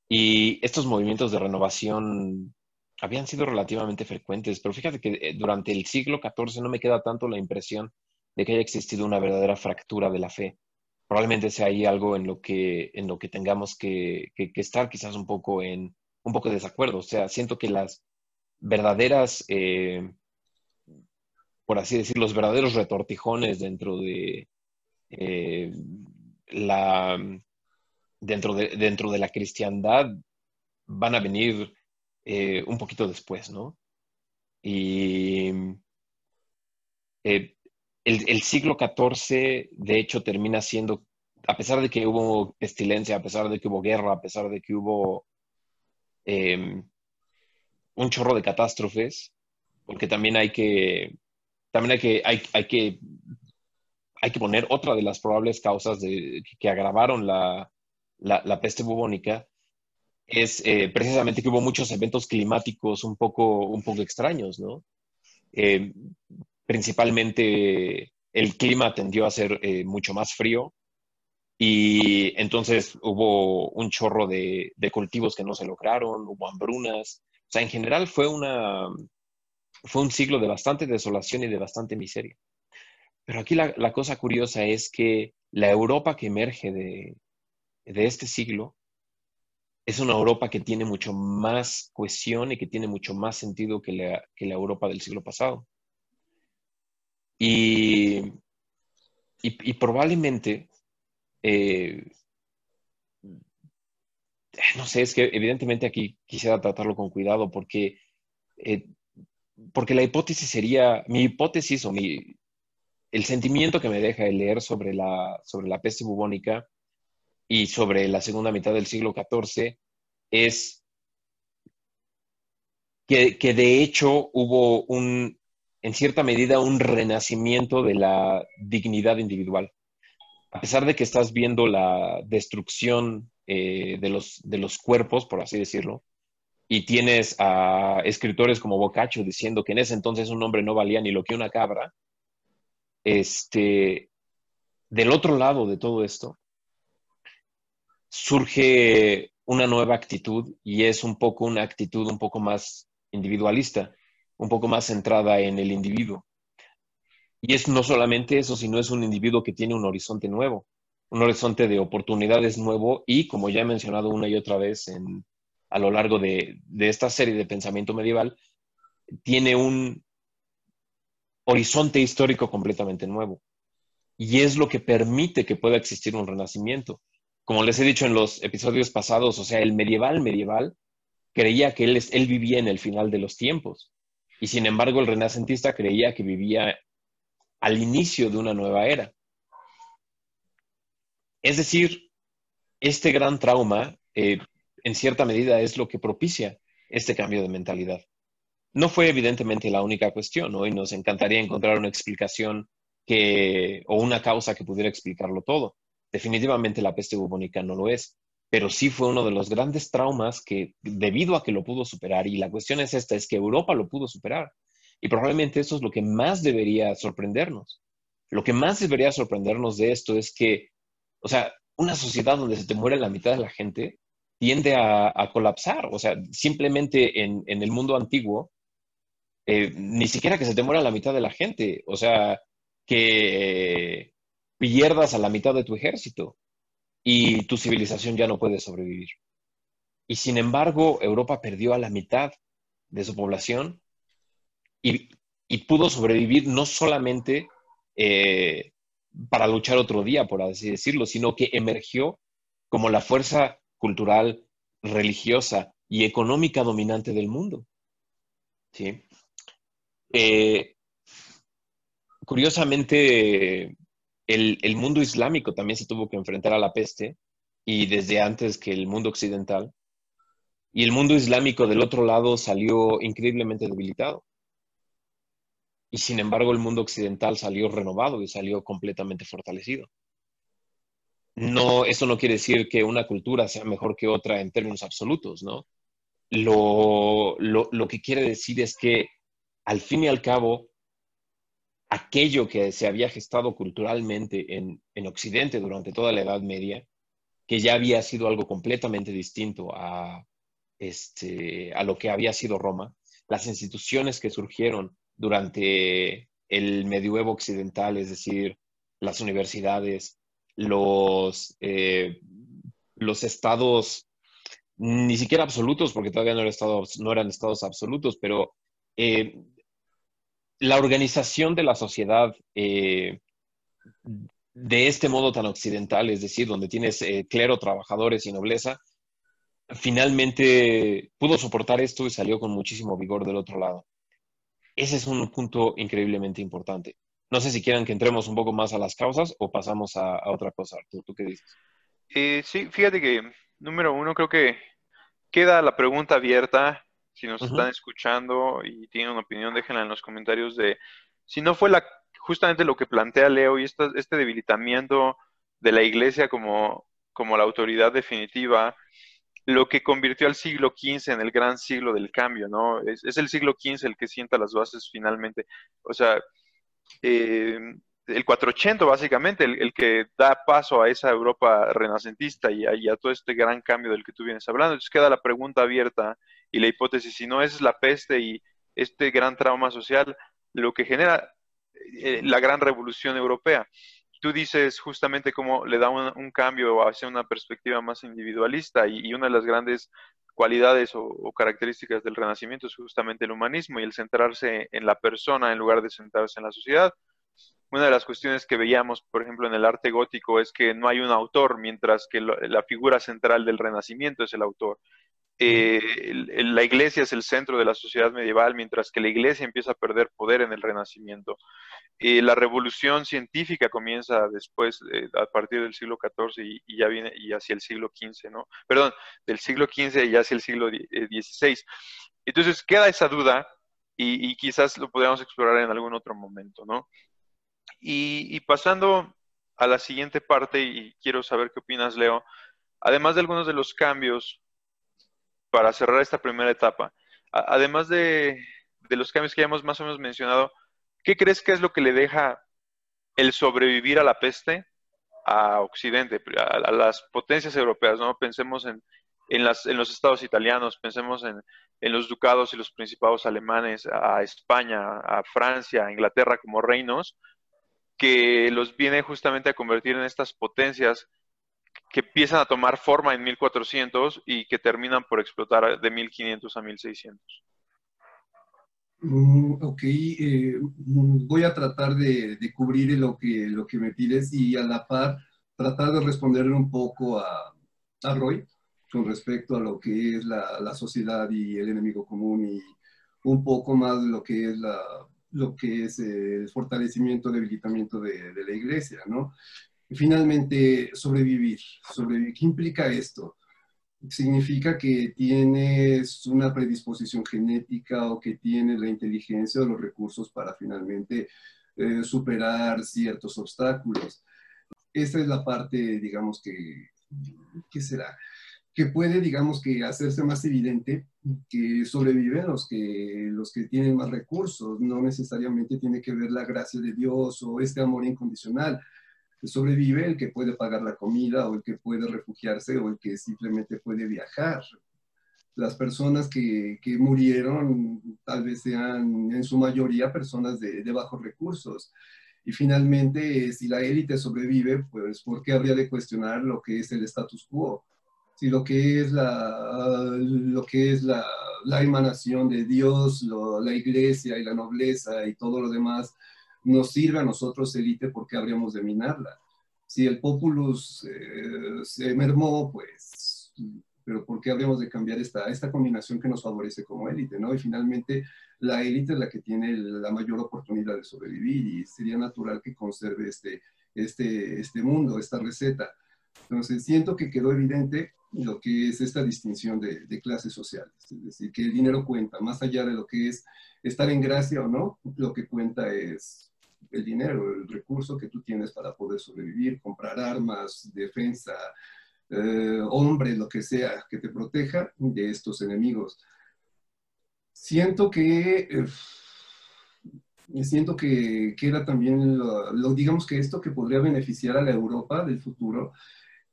Y estos movimientos de renovación habían sido relativamente frecuentes, pero fíjate que eh, durante el siglo XIV no me queda tanto la impresión de que haya existido una verdadera fractura de la fe. Probablemente sea ahí algo en lo que, en lo que tengamos que, estar quizás un poco en un poco de desacuerdo. O sea, siento que las verdaderas, eh, por así decir, los verdaderos retortijones dentro de eh, la dentro de, dentro de la cristiandad van a venir eh, un poquito después, ¿no? Y eh, el, siglo XIV, de hecho, termina siendo, a pesar de que hubo pestilencia, a pesar de que hubo guerra, a pesar de que hubo em, un chorro de catástrofes, porque también hay que, también hay que, hay, hay que, hay que poner otra de las probables causas de, que agravaron la, la peste bubónica, es eh, precisamente que hubo muchos eventos climáticos un poco, un poco extraños, ¿no? Eh, principalmente el clima tendió a ser eh, mucho más frío y entonces hubo un chorro de, cultivos que no se lograron, hubo hambrunas. O sea, en general fue, una, fue un siglo de bastante desolación y de bastante miseria. Pero aquí la, cosa curiosa es que la Europa que emerge de, de este siglo es una Europa que tiene mucho más cohesión y que tiene mucho más sentido que la, Europa del siglo pasado. Y, y, probablemente, eh, no sé, es que evidentemente aquí quisiera tratarlo con cuidado porque, eh, porque la hipótesis sería, mi hipótesis o mi, el sentimiento que me deja el leer sobre la, sobre la peste bubónica y sobre la segunda mitad del siglo XIV es que, que de hecho hubo un, en cierta medida, un renacimiento de la dignidad individual. A pesar de que estás viendo la destrucción eh, de, los, de los cuerpos, por así decirlo, y tienes a escritores como Boccaccio diciendo que en ese entonces un hombre no valía ni lo que una cabra, este, del otro lado de todo esto surge una nueva actitud y es un poco una actitud un poco más individualista, un poco más centrada en el individuo. Y es no solamente eso, sino es un individuo que tiene un horizonte nuevo, un horizonte de oportunidades nuevo y, como ya he mencionado una y otra vez en, a lo largo de, esta serie de pensamiento medieval, tiene un horizonte histórico completamente nuevo. Y es lo que permite que pueda existir un renacimiento. Como les he dicho en los episodios pasados, o sea, el medieval medieval creía que él, él vivía en el final de los tiempos. Y sin embargo, el renacentista creía que vivía al inicio de una nueva era. Es decir, este gran trauma eh, en cierta medida es lo que propicia este cambio de mentalidad. No fue evidentemente la única cuestión, hoy nos encantaría encontrar una explicación que, o una causa que pudiera explicarlo todo. Definitivamente la peste bubónica no lo es, pero sí fue uno de los grandes traumas que, debido a que lo pudo superar, y la cuestión es esta, es que Europa lo pudo superar. Y probablemente eso es lo que más debería sorprendernos. Lo que más debería sorprendernos de esto es que, o sea, una sociedad donde se te muere la mitad de la gente tiende a, colapsar. O sea, simplemente en, el mundo antiguo, eh, ni siquiera que se te muera la mitad de la gente. O sea, que pierdas a la mitad de tu ejército y tu civilización ya no puede sobrevivir. Y sin embargo, Europa perdió a la mitad de su población y, pudo sobrevivir no solamente eh, para luchar otro día, por así decirlo, sino que emergió como la fuerza cultural, religiosa y económica dominante del mundo. ¿Sí? Eh, curiosamente, el, mundo islámico también se tuvo que enfrentar a la peste y desde antes que el mundo occidental. Y el mundo islámico del otro lado salió increíblemente debilitado. Y sin embargo el mundo occidental salió renovado y salió completamente fortalecido no, eso no quiere decir que una cultura sea mejor que otra en términos absolutos, ¿no? Lo, que quiere decir es que al fin y al cabo, aquello que se había gestado culturalmente en, Occidente durante toda la Edad Media, que ya había sido algo completamente distinto a, este, a lo que había sido Roma, las instituciones que surgieron durante el medioevo occidental, es decir, las universidades, los, eh, los estados, ni siquiera absolutos, porque todavía no, no eran estados absolutos, pero eh, la organización de la sociedad eh, de este modo tan occidental, es decir, donde tienes clero, trabajadores y nobleza, finalmente pudo soportar esto y salió con muchísimo vigor del otro lado. Ese es un punto increíblemente importante. No sé si quieran que entremos un poco más a las causas o pasamos a, otra cosa. ¿Tú qué dices? Eh, sí, fíjate que, número uno, creo que queda la pregunta abierta. Si nos están escuchando y tienen una opinión, déjenla en los comentarios de si no fue la, justamente lo que plantea Leo y este debilitamiento de la iglesia como, como la autoridad definitiva, lo que convirtió al siglo XV en el gran siglo del cambio, ¿no? Es, es el siglo XV el que sienta las bases finalmente. O sea, eh, el 480 básicamente, el, que da paso a esa Europa renacentista y a, todo este gran cambio del que tú vienes hablando. Entonces queda la pregunta abierta y la hipótesis, si no es la peste y este gran trauma social lo que genera eh, la gran revolución europea. Tú dices justamente cómo le da un, cambio hacia una perspectiva más individualista y, una de las grandes cualidades o, características del Renacimiento es justamente el humanismo y el centrarse en la persona en lugar de centrarse en la sociedad. Una de las cuestiones que veíamos, por ejemplo, en el arte gótico es que no hay un autor, mientras que la figura central del Renacimiento es el autor. Eh, la iglesia es el centro de la sociedad medieval, mientras que la iglesia empieza a perder poder en el Renacimiento. Eh, la revolución científica comienza después, eh, a partir del siglo XIV y, ya viene y hacia el siglo XV, ¿no? Perdón, del siglo XV y hacia el siglo XVI. Entonces queda esa duda y, quizás lo podríamos explorar en algún otro momento, ¿no? Y, pasando a la siguiente parte, y quiero saber qué opinas, Leo, además de algunos de los cambios para cerrar esta primera etapa, además de, los cambios que ya hemos más o menos mencionado, ¿qué crees que es lo que le deja el sobrevivir a la peste a Occidente, a, las potencias europeas, ¿no? Pensemos en, los estados italianos, pensemos en, en, los ducados y los principados alemanes, a España, a Francia, a Inglaterra como reinos, que los viene justamente a convertir en estas potencias que empiezan a tomar forma en 1400 y que terminan por explotar de 1500 a 1600. Mm, ok, eh, mm, voy a tratar de, cubrir lo que, lo que me pides y a la par tratar de responderle un poco a, a Roy con respecto a lo que es la, la, sociedad y el enemigo común y un poco más lo que es, la, lo que es el fortalecimiento, debilitamiento de, de la iglesia, ¿no? Finalmente, sobrevivir. sobrevivir. ¿Qué implica esto? significa que tienes una predisposición genética o que tienes la inteligencia o los recursos para finalmente eh, superar ciertos obstáculos. Esta es la parte, digamos, que, ¿qué será? Que puede, digamos, que hacerse más evidente que sobreviven los que, los que tienen más recursos. No necesariamente tiene que ver la gracia de Dios o este amor incondicional sobrevive el que puede pagar la comida o el que puede refugiarse o el que simplemente puede viajar. Las personas que, que murieron tal vez sean en su mayoría personas de, de bajos recursos. Y finalmente, si la élite sobrevive, pues ¿por qué habría de cuestionar lo que es el status quo? Si lo que es la, lo que es la, la emanación de Dios, la iglesia y la nobleza y todo lo demás nos sirve a nosotros élite porque habríamos de minarla. Si el populus eh, se mermó, pues, pero ¿por qué habríamos de cambiar esta, esta combinación que nos favorece como élite? ¿no? Y finalmente, la élite es la que tiene la mayor oportunidad de sobrevivir y sería natural que conserve este, este, este mundo, esta receta. Entonces, siento que quedó evidente lo que es esta distinción de, de, clases sociales, es decir, que el dinero cuenta, más allá de lo que es estar en gracia o no, lo que cuenta es el dinero, el recurso que tú tienes para poder sobrevivir, comprar armas, defensa, eh, hombre, lo que sea, que te proteja de estos enemigos. Siento que... Eh, siento que queda también, lo, digamos que esto que podría beneficiar a la Europa del futuro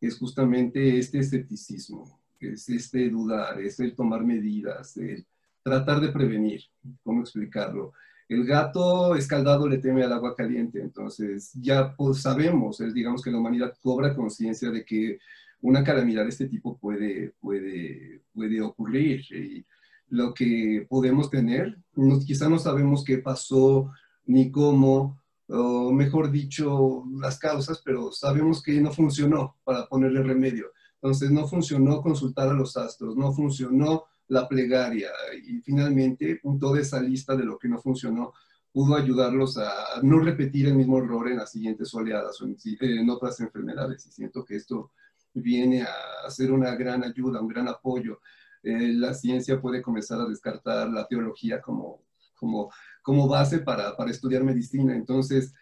es justamente este escepticismo, es este dudar, es el tomar medidas, el tratar de prevenir, ¿cómo explicarlo? El gato escaldado le teme al agua caliente, entonces ya pues, sabemos, digamos que la humanidad cobra conciencia de que una calamidad de este tipo puede, puede, puede ocurrir. Y lo que podemos tener, quizá no sabemos qué pasó ni cómo, o mejor dicho, las causas, pero sabemos que no funcionó para ponerle remedio. Entonces no funcionó consultar a los astros, no funcionó la plegaria y finalmente toda esa lista de lo que no funcionó pudo ayudarlos a no repetir el mismo error en las siguientes oleadas o en, otras enfermedades. Y siento que esto viene a ser una gran ayuda, un gran apoyo. Eh, la ciencia puede comenzar a descartar la teología como, como, como base para, para estudiar medicina. Entonces,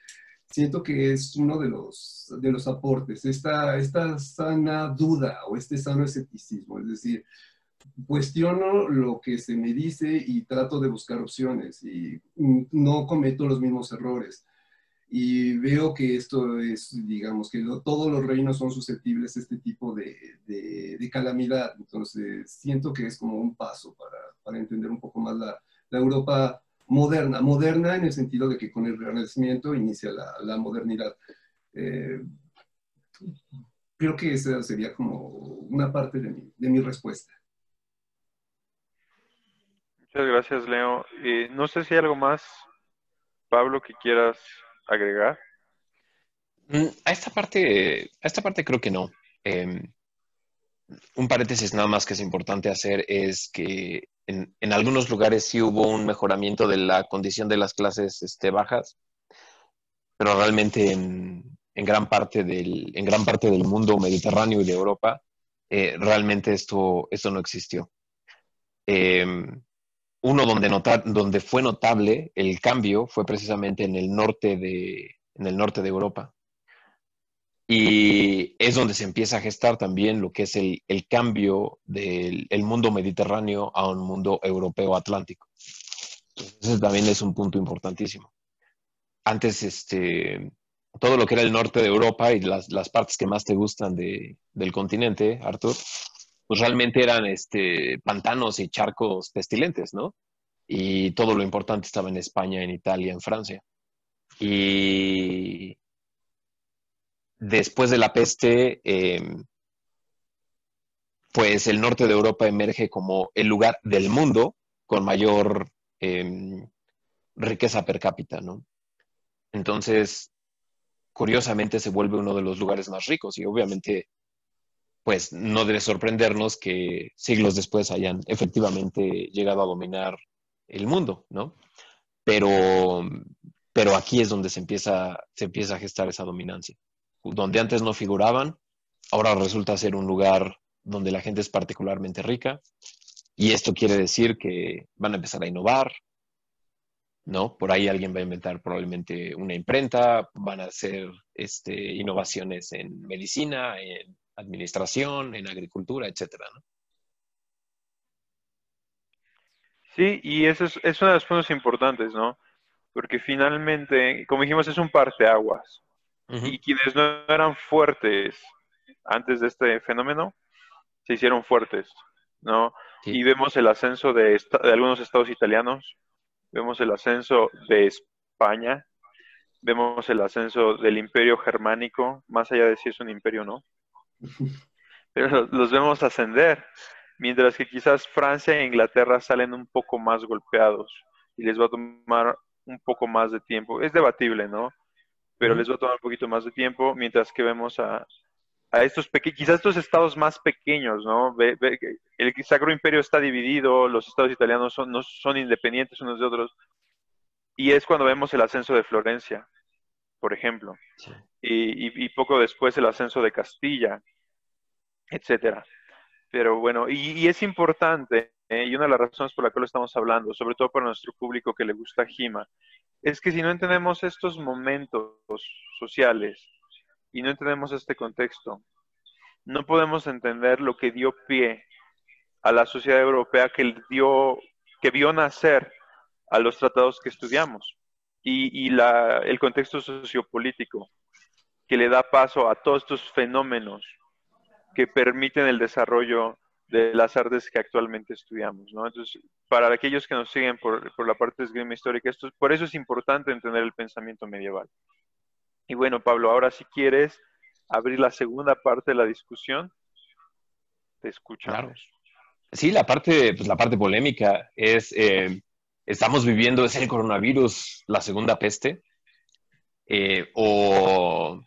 siento que es uno de los, de los aportes, esta, esta sana duda o este sano escepticismo, es decir, cuestiono lo que se me dice y trato de buscar opciones y no cometo los mismos errores. Y veo que esto es, digamos, que todos los reinos son susceptibles a este tipo de, de, calamidad. Entonces, siento que es como un paso para, para entender un poco más la, la, Europa moderna. Moderna en el sentido de que con el Renacimiento inicia la, la modernidad. Eh, creo que esa sería como una parte de mi, de mi respuesta. Muchas gracias, Leo. Eh, no sé si hay algo más, Pablo, que quieras agregar. Mm, a esta parte, a esta parte creo que no. Em, un paréntesis nada más que es importante hacer es que en, algunos lugares sí hubo un mejoramiento de la condición de las clases este, bajas, pero realmente en, gran parte del, en gran parte del mundo mediterráneo y de Europa, eh, realmente esto, esto no existió. Em, uno donde, fue notable el cambio fue precisamente en el norte de, en el norte de Europa. Y es donde se empieza a gestar también lo que es el, cambio del mundo mediterráneo a un mundo europeo atlántico. ese también es un punto importantísimo. Antes, este, todo lo que era el norte de Europa y las, partes que más te gustan del continente, Arthur, pues realmente eran este, pantanos y charcos pestilentes, ¿no? Y todo lo importante estaba en España, en Italia, en Francia. Y después de la peste, em, pues el norte de Europa emerge como el lugar del mundo con mayor em, riqueza per cápita, ¿no? Entonces, curiosamente se vuelve uno de los lugares más ricos y obviamente, pues no debe sorprendernos que siglos después hayan efectivamente llegado a dominar el mundo, ¿no? Pero, pero aquí es donde se empieza, se empieza a gestar esa dominancia donde antes no figuraban, ahora resulta ser un lugar donde la gente es particularmente rica. Y esto quiere decir que van a empezar a innovar, ¿no? Por ahí alguien va a inventar probablemente una imprenta, van a hacer este, innovaciones en medicina, en administración, en agricultura, etcétera, ¿no? Sí, y eso es, es uno de los puntos importantes, ¿no? Porque finalmente, como dijimos, es un parteaguas y quienes no eran fuertes antes de este fenómeno se hicieron fuertes, ¿no? Y vemos el ascenso de, algunos estados italianos, vemos el ascenso de España, vemos el ascenso del imperio germánico, más allá de si es un imperio o no, pero los vemos ascender, mientras que quizás Francia e Inglaterra salen un poco más golpeados y les va a tomar un poco más de tiempo. Es debatible, ¿no? pero les va a tomar un poquito más de tiempo, mientras que vemos a, a estos pequeños, quizás estos estados más pequeños, ¿no? Ve, el Sacro Imperio está dividido, los estados italianos son, no, son independientes unos de otros, y es cuando vemos el ascenso de Florencia, por ejemplo, y, poco después el ascenso de Castilla, etcétera. Pero bueno, y, es importante, ¿eh? y una de las razones por la lo estamos hablando, sobre todo para nuestro público que le gusta Jima, es que si no entendemos estos momentos sociales y no entendemos este contexto, no podemos entender lo que dio pie a la sociedad europea que dio, que vio nacer a los tratados que estudiamos y, el contexto sociopolítico que le da paso a todos estos fenómenos que permiten el desarrollo de las artes que actualmente estudiamos, ¿no? Entonces, para aquellos que nos siguen por, la parte de esgrima histórica, esto, por eso es importante entender el pensamiento medieval. Y bueno, Pablo, ahora si quieres abrir la segunda parte de la discusión, te escuchamos. Sí, la parte, pues la parte polémica es, eh, estamos viviendo, es el coronavirus, la segunda peste, eh, o,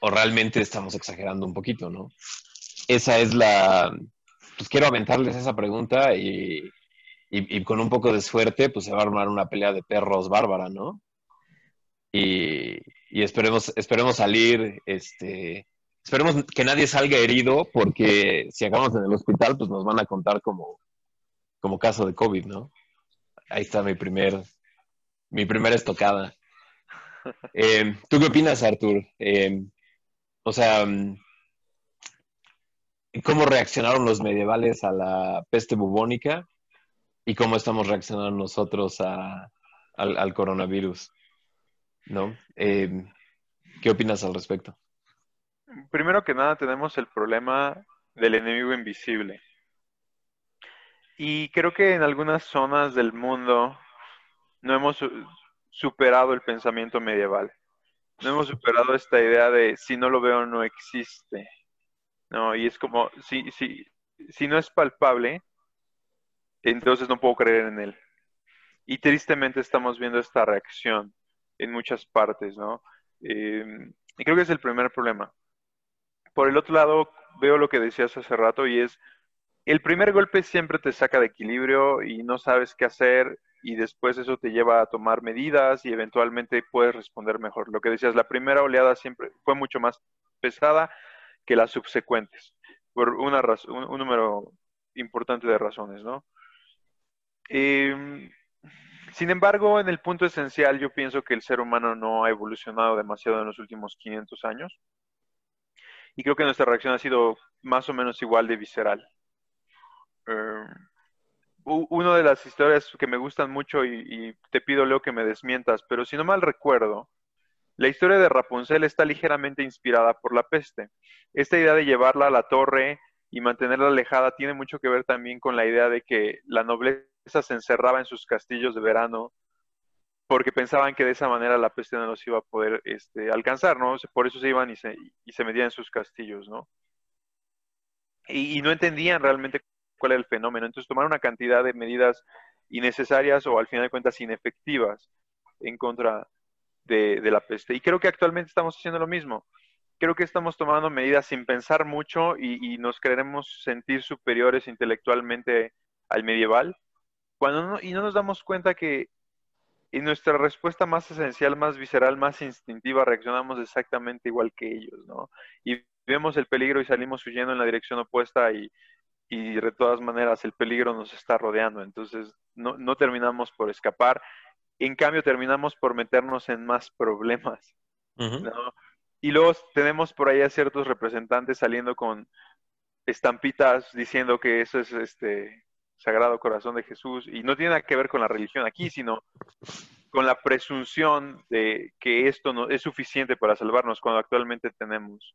o realmente estamos exagerando un poquito, ¿no? Esa es la, pues quiero aventarles esa pregunta y, con un poco de suerte, pues se va a armar una pelea de perros bárbara, ¿no? Y, esperemos, esperemos salir, este, esperemos que nadie salga herido, porque si acabamos en el hospital, pues nos van a contar como, como caso de COVID, ¿no? Ahí está mi primer, mi primera estocada. Eh, ¿Tú qué opinas, Artur? Eh, o sea, cómo reaccionaron los medievales a la peste bubónica y cómo estamos reaccionando nosotros al, coronavirus. ¿No? Eh, ¿Qué opinas al respecto? Primero que nada tenemos el problema del enemigo invisible. Y creo que en algunas zonas del mundo no hemos superado el pensamiento medieval. No hemos superado esta idea de si no lo veo no existe. ¿no? Y es como, si, si, si no es palpable, entonces no puedo creer en él. Y tristemente estamos viendo esta reacción en muchas partes, ¿no? Eh, y creo que es el primer problema. Por el otro lado, veo lo que decías hace rato y es, el primer golpe siempre te saca de equilibrio y no sabes qué hacer y después eso te lleva a tomar medidas y eventualmente puedes responder mejor. Lo que decías, la primera oleada siempre fue mucho más pesada, que las subsecuentes, por una razón, un, número importante de razones, ¿no? Em, sin embargo, en el punto esencial, yo pienso que el ser humano no ha evolucionado demasiado en los últimos 500 años. Y creo que nuestra reacción ha sido más o menos igual de visceral. Em, una de las historias que me gustan mucho y, te pido, Leo, que me desmientas, pero si no mal recuerdo, la historia de Rapunzel está ligeramente inspirada por la peste. Esta idea de llevarla a la torre y mantenerla alejada tiene mucho que ver también con la idea de que la nobleza se encerraba en sus castillos de verano porque pensaban que de esa manera la peste no los iba a poder este, alcanzar, ¿no? Por eso se iban y se, y se metían en sus castillos, ¿no? Y, y no entendían realmente cuál era el fenómeno. Entonces tomaron una cantidad de medidas innecesarias o al final de cuentas inefectivas en contra de, de, la peste. Y creo que actualmente estamos haciendo lo mismo. Creo que estamos tomando medidas sin pensar mucho y, y nos queremos sentir superiores intelectualmente al medieval, cuando no, y no nos damos cuenta que en nuestra respuesta más esencial, más visceral, más instintiva, reaccionamos exactamente igual que ellos, ¿no? Y vemos el peligro y salimos huyendo en la dirección opuesta y, y de todas maneras el peligro nos está rodeando, entonces no, no, terminamos por escapar, en cambio terminamos por meternos en más problemas. Uh -huh. ¿no? Y luego tenemos por ahí a ciertos representantes saliendo con estampitas diciendo que eso es este Sagrado Corazón de Jesús y no tiene nada que ver con la religión aquí, sino con la presunción de que esto no es suficiente para salvarnos cuando actualmente tenemos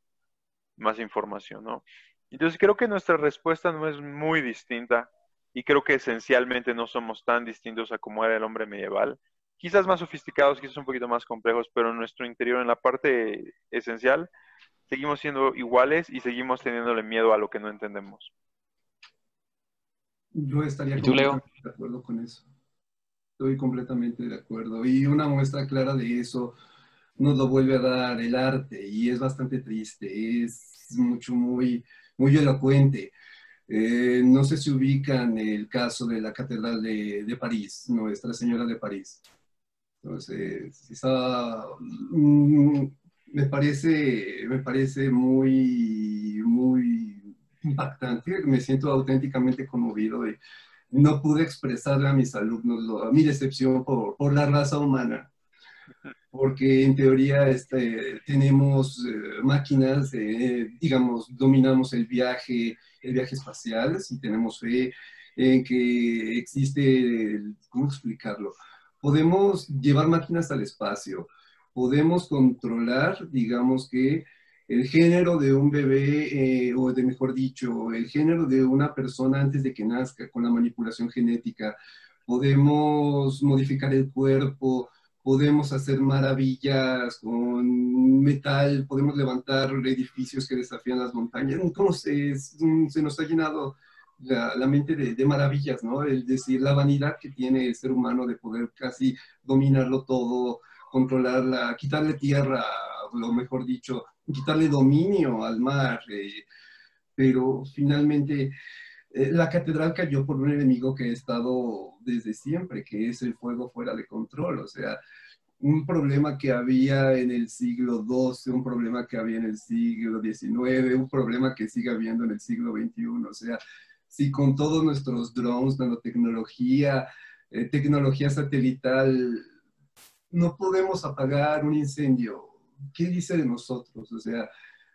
más información, ¿no? Entonces creo que nuestra respuesta no es muy distinta y creo que esencialmente no somos tan distintos a como era el hombre medieval. Quizás más sofisticados, quizás un poquito más complejos, pero en nuestro interior, en la parte esencial, seguimos siendo iguales y seguimos teniéndole miedo a lo que no entendemos. Yo estaría tú, Leo? de acuerdo con eso. Estoy completamente de acuerdo. Y una muestra clara de eso nos lo vuelve a dar el arte y es bastante triste. Es mucho, muy muy elocuente. Eh, no sé si ubican el caso de la Catedral de, de París, Nuestra Señora de París. Entonces, esa, mm, me, parece, me parece muy, muy impactante. Me siento auténticamente conmovido. Y no pude expresarle a mis alumnos lo, a mi decepción por, por la raza humana porque en teoría este, tenemos eh, máquinas, eh, digamos, dominamos el viaje, el viaje espacial, si tenemos fe en que existe, ¿cómo explicarlo? Podemos llevar máquinas al espacio, podemos controlar, digamos que el género de un bebé, eh, o de mejor dicho, el género de una persona antes de que nazca con la manipulación genética, podemos modificar el cuerpo, podemos hacer maravillas con metal, podemos levantar edificios que desafían las montañas. Entonces, se nos ha llenado la, la mente de, de, maravillas, ¿no? Es decir, la vanidad que tiene el ser humano de poder casi dominarlo todo, controlarla, quitarle tierra, lo mejor dicho, quitarle dominio al mar. Eh, pero finalmente la catedral cayó por un enemigo que ha estado desde siempre, que es el fuego fuera de control. O sea, un problema que había en el siglo XII, un problema que había en el siglo XIX, un problema que sigue habiendo en el siglo XXI. O sea, si con todos nuestros drones, nanotecnología, eh, tecnología satelital, no podemos apagar un incendio, ¿qué dice de nosotros? O sea,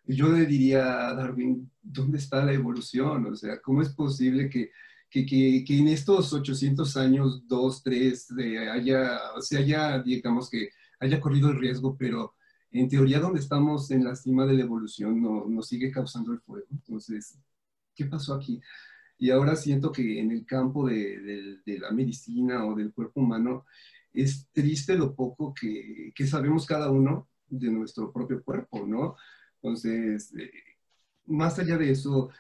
yo le diría a Darwin, ¿dónde está la evolución? O sea, ¿cómo es posible que, que, que, que en estos 800 años, 2, 3, haya, se haya, digamos que haya corrido el riesgo, pero en teoría donde estamos en la cima de la evolución no, nos sigue causando el fuego? Entonces, ¿qué pasó aquí? Y ahora siento que en el campo de, de, de la medicina o del cuerpo humano es triste lo poco que, que sabemos cada uno de nuestro propio cuerpo, ¿no? Entonces, eh, más allá de eso,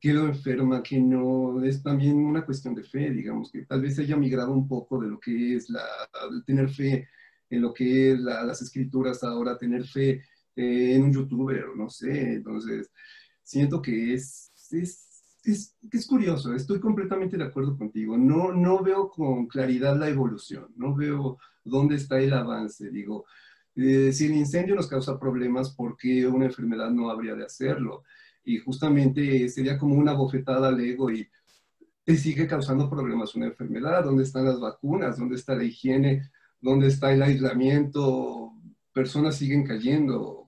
quedo enferma, que no es también una cuestión de fe, digamos, que tal vez haya migrado un poco de lo que es la, tener fe en lo que es la, las escrituras ahora, tener fe eh, en un youtuber, no sé, entonces siento que es, es, es, es, curioso, estoy completamente de acuerdo contigo, no, no veo con claridad la evolución, no veo dónde está el avance, digo, eh, si el incendio nos causa problemas, ¿por qué una enfermedad no habría de hacerlo? Y justamente sería como una bofetada al ego y te sigue causando problemas una enfermedad, dónde están las vacunas, dónde está la higiene, dónde está el aislamiento, personas siguen cayendo.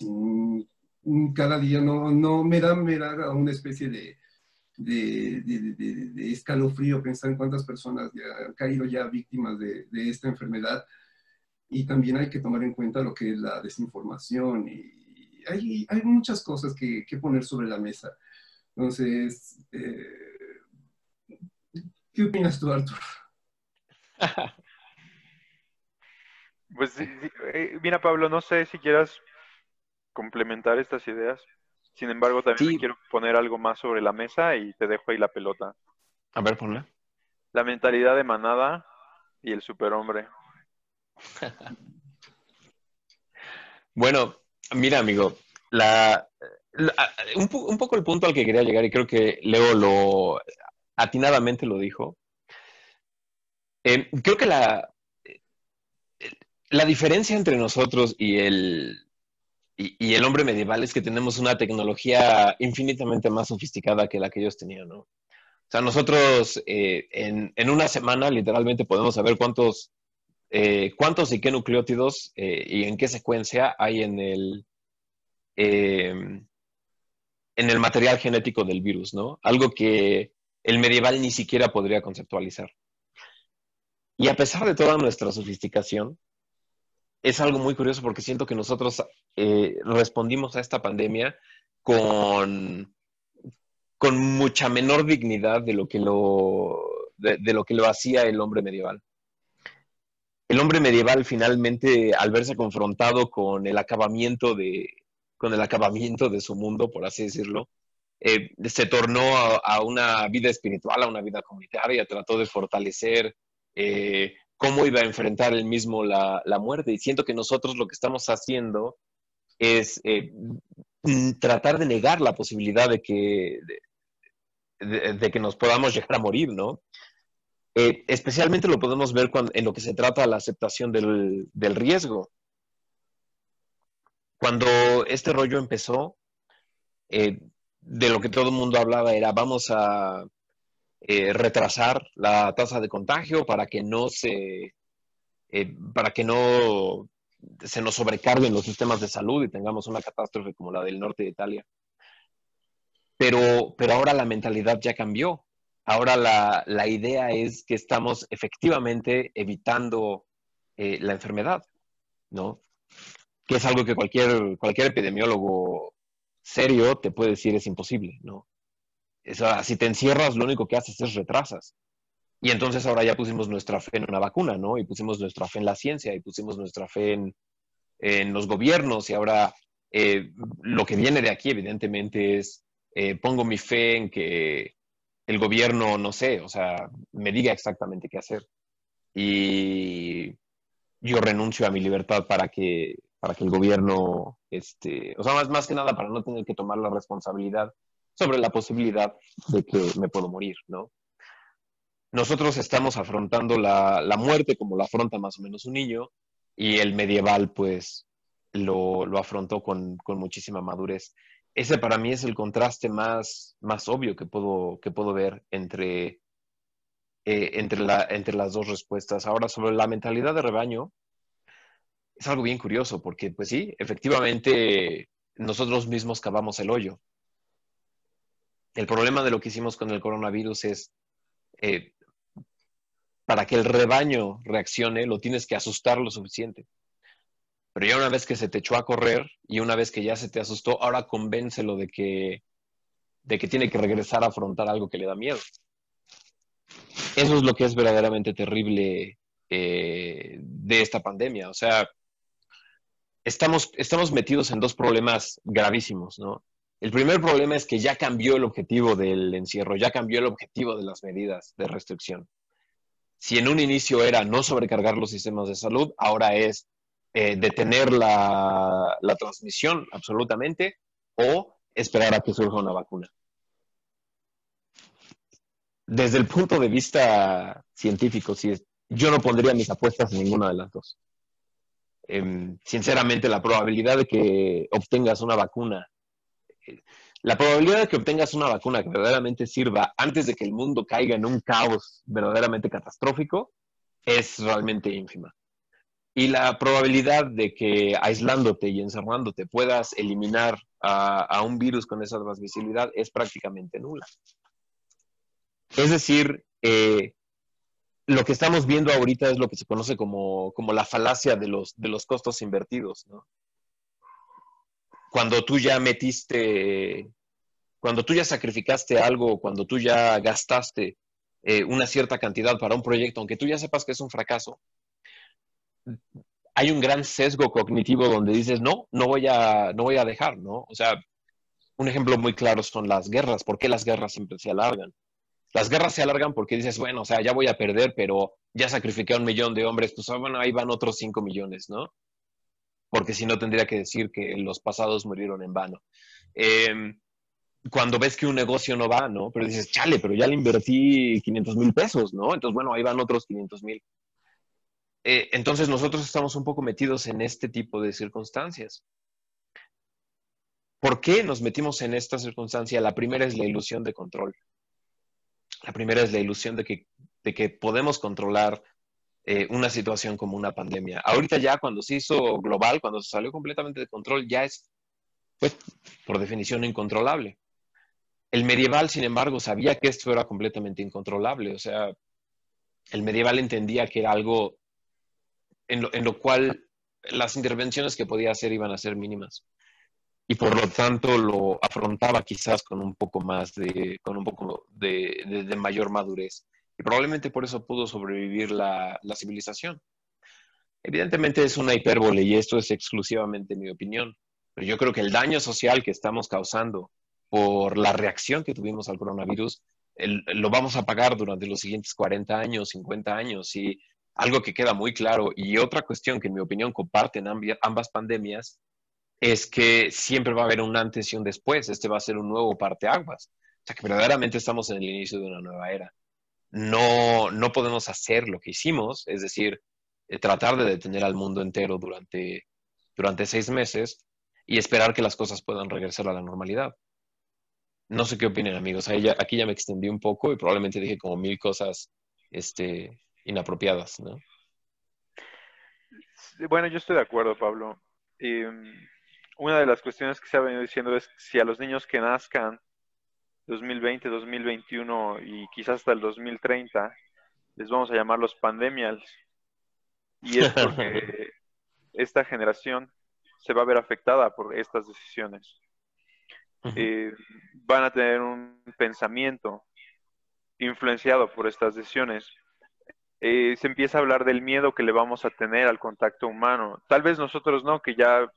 Mm, mm, cada día no, me da, una especie de, de, de, escalofrío pensar en cuántas personas han caído ya víctimas de, esta enfermedad. Y también hay que tomar en cuenta lo que es la desinformación y hay, hay muchas cosas que, que, poner sobre la mesa. Entonces, eh, ¿qué opinas tú, Arthur? Pues eh, mira, Pablo, no sé si quieras complementar estas ideas. Sin embargo, también quiero poner algo más sobre la mesa y te dejo ahí la pelota. A ver, ponla. La mentalidad de manada y el superhombre. Bueno, mira, amigo, un, poco el punto al que quería llegar, y creo que Leo lo atinadamente lo dijo. Eh, creo que la, la diferencia entre nosotros y el, y, el hombre medieval es que tenemos una tecnología infinitamente más sofisticada que la que ellos tenían, ¿no? O sea, nosotros eh, en, una semana literalmente podemos saber cuántos, eh, cuántos y qué nucleótidos eh, y en qué secuencia hay en el, en el material genético del virus, ¿no? Algo que el medieval ni siquiera podría conceptualizar. Y a pesar de toda nuestra sofisticación, es algo muy curioso porque siento que nosotros eh, respondimos a esta pandemia con, con mucha menor dignidad de lo, que lo, de, lo que lo hacía el hombre medieval. El hombre medieval finalmente, al verse confrontado con el acabamiento de, con el acabamiento de su mundo, por así decirlo, eh, se tornó a, una vida espiritual, a una vida comunitaria, trató de fortalecer eh, cómo iba a enfrentar él mismo la, muerte. Y siento que nosotros lo que estamos haciendo es eh, tratar de negar la posibilidad de que, de, que nos podamos llegar a morir, ¿no? Eh, especialmente lo podemos ver en lo que se trata la aceptación del, riesgo. Cuando este rollo empezó, eh, de lo que todo el mundo hablaba era vamos a eh, retrasar la tasa de contagio para que no se para que no se nos sobrecarguen los sistemas de salud y tengamos una catástrofe como la del norte de Italia. Pero, pero ahora la mentalidad ya cambió. Ahora la, la idea es que estamos efectivamente evitando eh, la enfermedad, ¿no? Que es algo que cualquier, cualquier epidemiólogo serio te puede decir es imposible, ¿no? si te encierras, lo único que haces es retrasas. Y entonces ahora ya pusimos nuestra fe en una vacuna, ¿no? Y pusimos nuestra fe en la ciencia, y pusimos nuestra fe en, los gobiernos, y ahora eh, lo que viene de aquí, evidentemente, es eh, pongo mi fe en que el gobierno, no sé, o sea, me diga exactamente qué hacer. Y yo renuncio a mi libertad para que, para que el gobierno, este, o sea, más, más que nada para no tener que tomar la responsabilidad sobre la posibilidad de que me puedo morir, ¿no? Nosotros estamos afrontando la, muerte como la afronta más o menos un niño y el medieval pues lo, afrontó con, muchísima madurez. Ese para mí es el contraste más, más obvio que puedo, que puedo ver entre, eh, entre, la, entre las dos respuestas. Ahora, sobre la mentalidad de rebaño, es algo bien curioso porque, pues sí, efectivamente nosotros mismos cavamos el hoyo. El problema de lo que hicimos con el coronavirus es, eh, para que el rebaño reaccione, lo tienes que asustar lo suficiente. Pero ya una vez que se te echó a correr y una vez que ya se te asustó, ahora convéncelo de que, de que tiene que regresar a afrontar algo que le da miedo. Eso es lo que es verdaderamente terrible eh, de esta pandemia. O sea, estamos, estamos metidos en dos problemas gravísimos, ¿no? El primer problema es que ya cambió el objetivo del encierro, ya cambió el objetivo de las medidas de restricción. Si en un inicio era no sobrecargar los sistemas de salud, ahora es eh, detener la, transmisión absolutamente o esperar a que surja una vacuna. Desde el punto de vista científico, yo no pondría mis apuestas en ninguna de las dos. Em, sinceramente, la probabilidad de que obtengas una vacuna la probabilidad de que obtengas una vacuna que verdaderamente sirva antes de que el mundo caiga en un caos verdaderamente catastrófico es realmente ínfima. Y la probabilidad de que aislándote y encerrándote puedas eliminar a, un virus con esa transmisibilidad es prácticamente nula. Es decir, eh, lo que estamos viendo ahorita es lo que se conoce como, la falacia de los, de los costos invertidos. Cuando tú ya metiste, cuando tú ya sacrificaste algo, cuando tú ya gastaste eh, una cierta cantidad para un proyecto, aunque tú ya sepas que es un fracaso, hay un gran sesgo cognitivo donde dices, no, no voy a, no voy a dejar, ¿no? O sea, un ejemplo muy claro son las guerras. ¿Por qué las guerras siempre se alargan? Las guerras se alargan porque dices, bueno, o sea, ya voy a perder, pero ya sacrifiqué a un millón de hombres, pues ah, bueno, ahí van otros cinco millones, ¿no? Porque si no tendría que decir que los pasados murieron en vano. Em, cuando ves que un negocio no va, ¿no? Pero dices, chale, pero ya le invertí 500 mil pesos, ¿no? Entonces, bueno, ahí van otros 500 mil. Eh, entonces nosotros estamos un poco metidos en este tipo de circunstancias. ¿Por qué nos metimos en esta circunstancia? La primera es la ilusión de control. La primera es la ilusión de que, de que podemos controlar eh, una situación como una pandemia. Ahorita ya cuando se hizo global, cuando se salió completamente de control, ya es, pues, por definición, incontrolable. El medieval, sin embargo, sabía que esto era completamente incontrolable. O sea, el medieval entendía que era algo en lo, cual las intervenciones que podía hacer iban a ser mínimas. Y por lo tanto lo afrontaba quizás con un poco más de, con un poco de, mayor madurez. Y probablemente por eso pudo sobrevivir la, la civilización. Evidentemente es una hipérbole y esto es exclusivamente mi opinión, pero yo creo que el daño social que estamos causando por la reacción que tuvimos al coronavirus, lo vamos a pagar durante los siguientes 40 años, 50 años, y algo que queda muy claro y otra cuestión que en mi opinión comparten ambas pandemias es que siempre va a haber un antes y un después. Este va a ser un nuevo parteaguas. O sea que verdaderamente estamos en el inicio de una nueva era. No, no podemos hacer lo que hicimos, es decir, eh, tratar de detener al mundo entero durante, durante seis meses y esperar que las cosas puedan regresar a la normalidad. No sé qué opinan, amigos. aquí ya me extendí un poco y probablemente dije como mil cosas este, inapropiadas, ¿no? Bueno, yo estoy de acuerdo, Pablo. Em, una de las cuestiones que se ha venido diciendo es si a los niños que nazcan 2020, 2021 y quizás hasta el 2030 les vamos a llamar los pandemials. Y es porque esta generación se va a ver afectada por estas decisiones. Eh, van a tener un pensamiento influenciado por estas decisiones eh, se empieza a hablar del miedo que le vamos a tener al contacto humano. Tal vez nosotros no, que ya,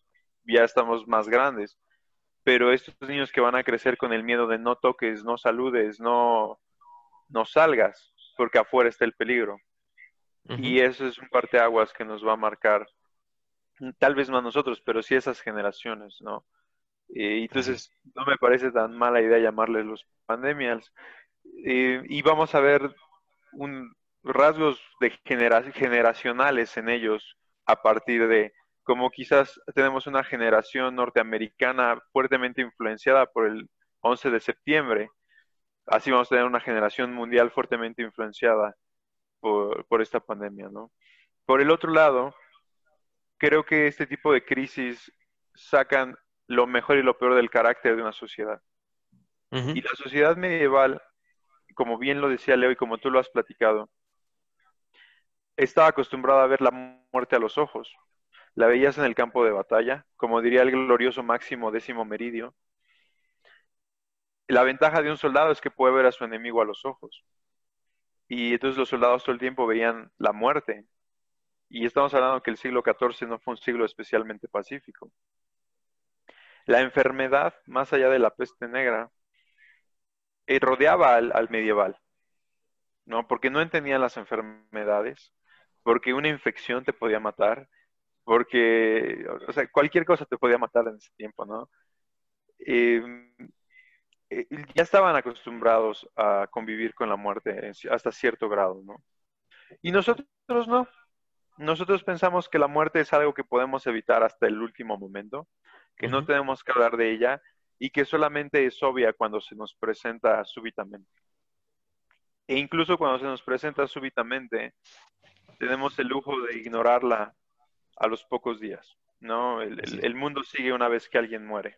ya estamos más grandes, pero estos niños que van a crecer con el miedo de no toques, no saludes, no, no salgas, porque afuera está el peligro. Y eso es un parteaguas que nos va a marcar, tal vez no a nosotros, pero sí a esas generaciones, ¿no? Eh, entonces, no me parece tan mala idea llamarles los pandemias. Eh, y vamos a ver un, rasgos de generacionales en ellos a partir de como quizás tenemos una generación norteamericana fuertemente influenciada por el 11 de septiembre, así vamos a tener una generación mundial fuertemente influenciada por, por esta pandemia, ¿no? Por el otro lado, creo que este tipo de crisis sacan lo mejor y lo peor del carácter de una sociedad. Y la sociedad medieval, como bien lo decía Leo y como tú lo has platicado, estaba acostumbrada a ver la muerte a los ojos. La veías en el campo de batalla, como diría el glorioso Máximo décimo Meridio. La ventaja de un soldado es que puede ver a su enemigo a los ojos. Y entonces los soldados todo el tiempo veían la muerte. Y estamos hablando que el siglo XIV no fue un siglo especialmente pacífico. La enfermedad, más allá de la peste negra, eh, rodeaba al, al medieval, ¿no? Porque no entendían las enfermedades, porque una infección te podía matar, porque, o sea, cualquier cosa te podía matar en ese tiempo, ¿no? Em, eh, ya estaban acostumbrados a convivir con la muerte hasta cierto grado, ¿no? Y nosotros no. Nosotros pensamos que la muerte es algo que podemos evitar hasta el último momento, que no tenemos que hablar de ella y que solamente es obvia cuando se nos presenta súbitamente. E incluso cuando se nos presenta súbitamente, tenemos el lujo de ignorarla a los pocos días, ¿no? El, mundo sigue una vez que alguien muere.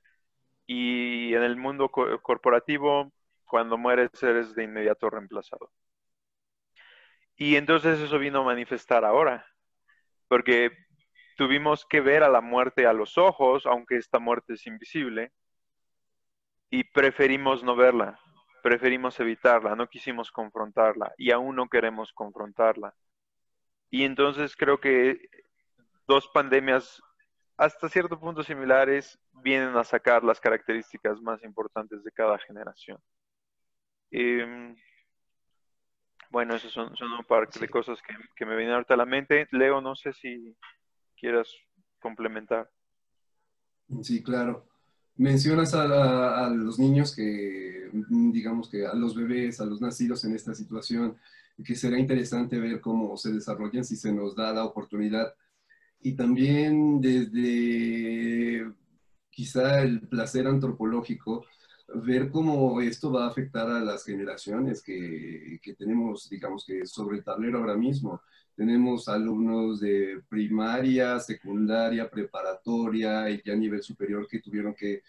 Y en el mundo corporativo, cuando mueres, eres de inmediato reemplazado. Y entonces eso vino a manifestar ahora, porque tuvimos que ver a la muerte a los ojos, aunque esta muerte es invisible, y preferimos no verla, preferimos evitarla, no quisimos confrontarla y aún no queremos confrontarla. Y entonces creo que dos pandemias hasta cierto punto similares vienen a sacar las características más importantes de cada generación. Em, bueno, esas son, un par de cosas que, que me vienen ahorita a la mente. Leo, no sé si quieras complementar. Sí, claro mencionas a, los niños que, digamos que a los bebés, a los nacidos en esta situación, que será interesante ver cómo se desarrollan si se nos da la oportunidad. Y también desde quizá el placer antropológico, ver cómo esto va a afectar a las generaciones que, que tenemos, digamos que sobre el tablero ahora mismo. Tenemos alumnos de primaria, secundaria, preparatoria y ya nivel superior que tuvieron que,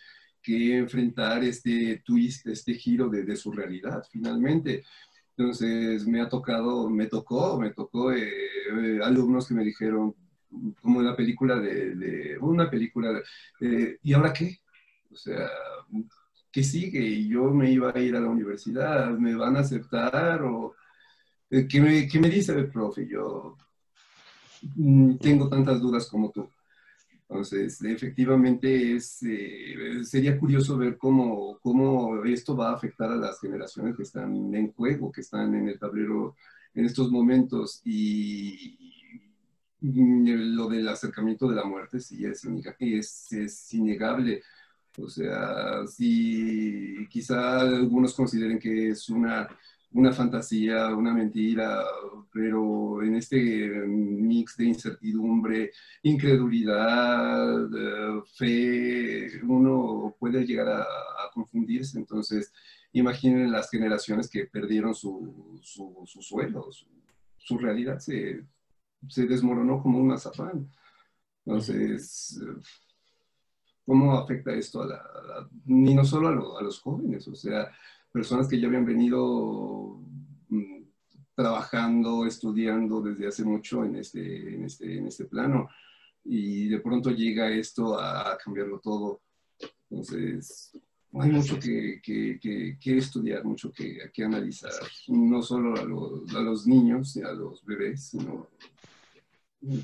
que enfrentar este twist, este giro de, su realidad finalmente. Entonces me ha tocado, me tocó, me tocó eh, eh, alumnos que me dijeron, como en la película de, una película, eh, ¿y ahora qué? O sea, ¿qué sigue? Y yo me iba a ir a la universidad, ¿me van a aceptar? O, ¿Qué me, qué me dice el profe? Yo mm, tengo tantas dudas como tú. Entonces, efectivamente, es, eh, sería curioso ver cómo, cómo esto va a afectar a las generaciones que están en juego, que están en el tablero en estos momentos. Y, lo del acercamiento de la muerte sí es, es, es innegable. O sea, si quizá algunos consideren que es una una fantasía, una mentira, pero en este mix de incertidumbre, incredulidad, eh, fe, uno puede llegar a, confundirse. Entonces, imaginen las generaciones que perdieron su, su, suelo, su, realidad se, desmoronó como un mazapán. Entonces, ¿cómo afecta esto a la, ni no solo a los jóvenes? O sea, personas que ya habían venido mm, trabajando, estudiando desde hace mucho en este, en este, en este plano. Y de pronto llega esto a cambiarlo todo. Entonces, hay mucho que, que, que, estudiar, mucho que, que, analizar, no solo a los, a los niños, a los bebés, sino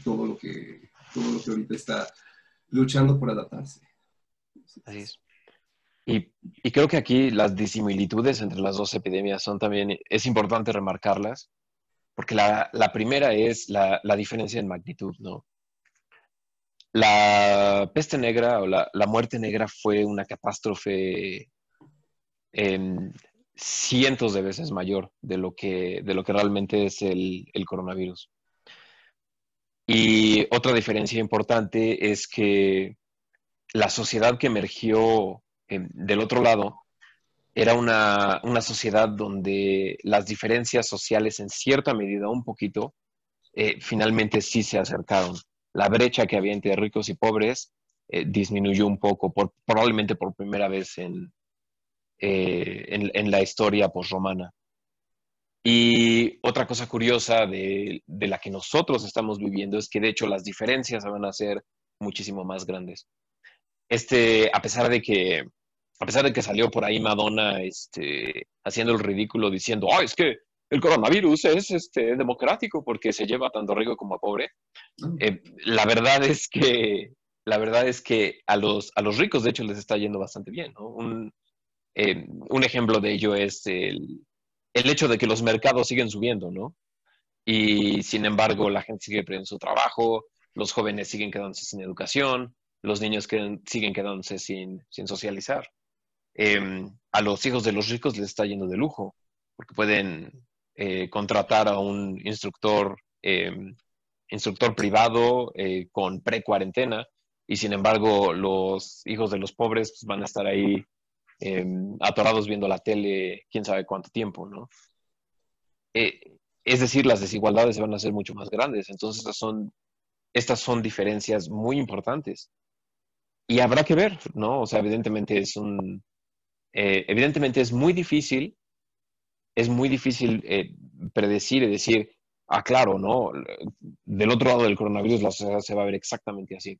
todo lo que, todo lo que ahorita está luchando por adaptarse. Así es. Y, creo que aquí las disimilitudes entre las dos epidemias son también, es importante remarcarlas, porque la, primera es la, diferencia en magnitud, ¿no? La peste negra o la, muerte negra fue una catástrofe cientos de veces mayor de lo que, de lo que realmente es el, el coronavirus. Y otra diferencia importante es que la sociedad que emergió del otro lado, era una, sociedad donde las diferencias sociales en cierta medida, un poquito, eh, finalmente sí se acercaron. La brecha que había entre ricos y pobres eh, disminuyó un poco, probablemente por primera vez en, eh, en, la historia posromana. Y otra cosa curiosa de, de, la que nosotros estamos viviendo es que de hecho las diferencias van a ser muchísimo más grandes. Este, a pesar de que a pesar de que salió por ahí Madonna este, haciendo el ridículo diciendo, oh, es que el coronavirus es este, democrático porque se lleva tanto rico como a pobre. Mm. Eh, la verdad es que, la verdad es que a los, a los ricos, de hecho, les está yendo bastante bien. Un, eh, un ejemplo de ello es el, el, hecho de que los mercados siguen subiendo, ¿no? Y sin embargo, la gente sigue perdiendo su trabajo, los jóvenes siguen quedándose sin educación, los niños siguen quedándose sin, sin socializar. Em, a los hijos de los ricos les está yendo de lujo, porque pueden eh, contratar a un instructor, em, instructor privado eh, con pre-cuarentena, y sin embargo los hijos de los pobres pues, van a estar ahí em, atorados viendo la tele quién sabe cuánto tiempo, ¿no? Eh, es decir, las desigualdades van a ser mucho más grandes. Entonces, estas son, estas son diferencias muy importantes. Y habrá que ver, ¿no? O sea, evidentemente es un... Eh, evidentemente es muy difícil, es muy difícil eh, predecir y decir, ah, claro, ¿no? Del otro lado del coronavirus la sociedad se va a ver exactamente así.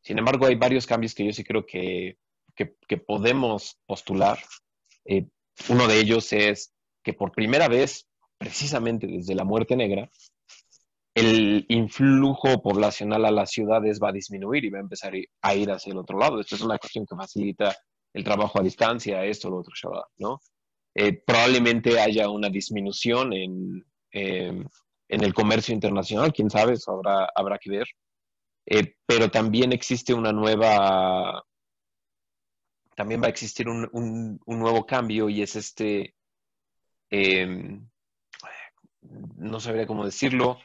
Sin embargo, hay varios cambios que yo sí creo que, que, podemos postular. Eh, uno de ellos es que por primera vez, precisamente desde la muerte negra, el influjo poblacional a las ciudades va a disminuir y va a empezar a ir hacia el otro lado. Esto es una cuestión que facilita el trabajo a distancia, esto, lo otro, ¿no? Eh, probablemente haya una disminución en, em, en el comercio internacional, quién sabe, eso habrá, habrá que ver. Eh, pero también existe una nueva, también va a existir un, un, nuevo cambio y es este, em, no sabría cómo decirlo,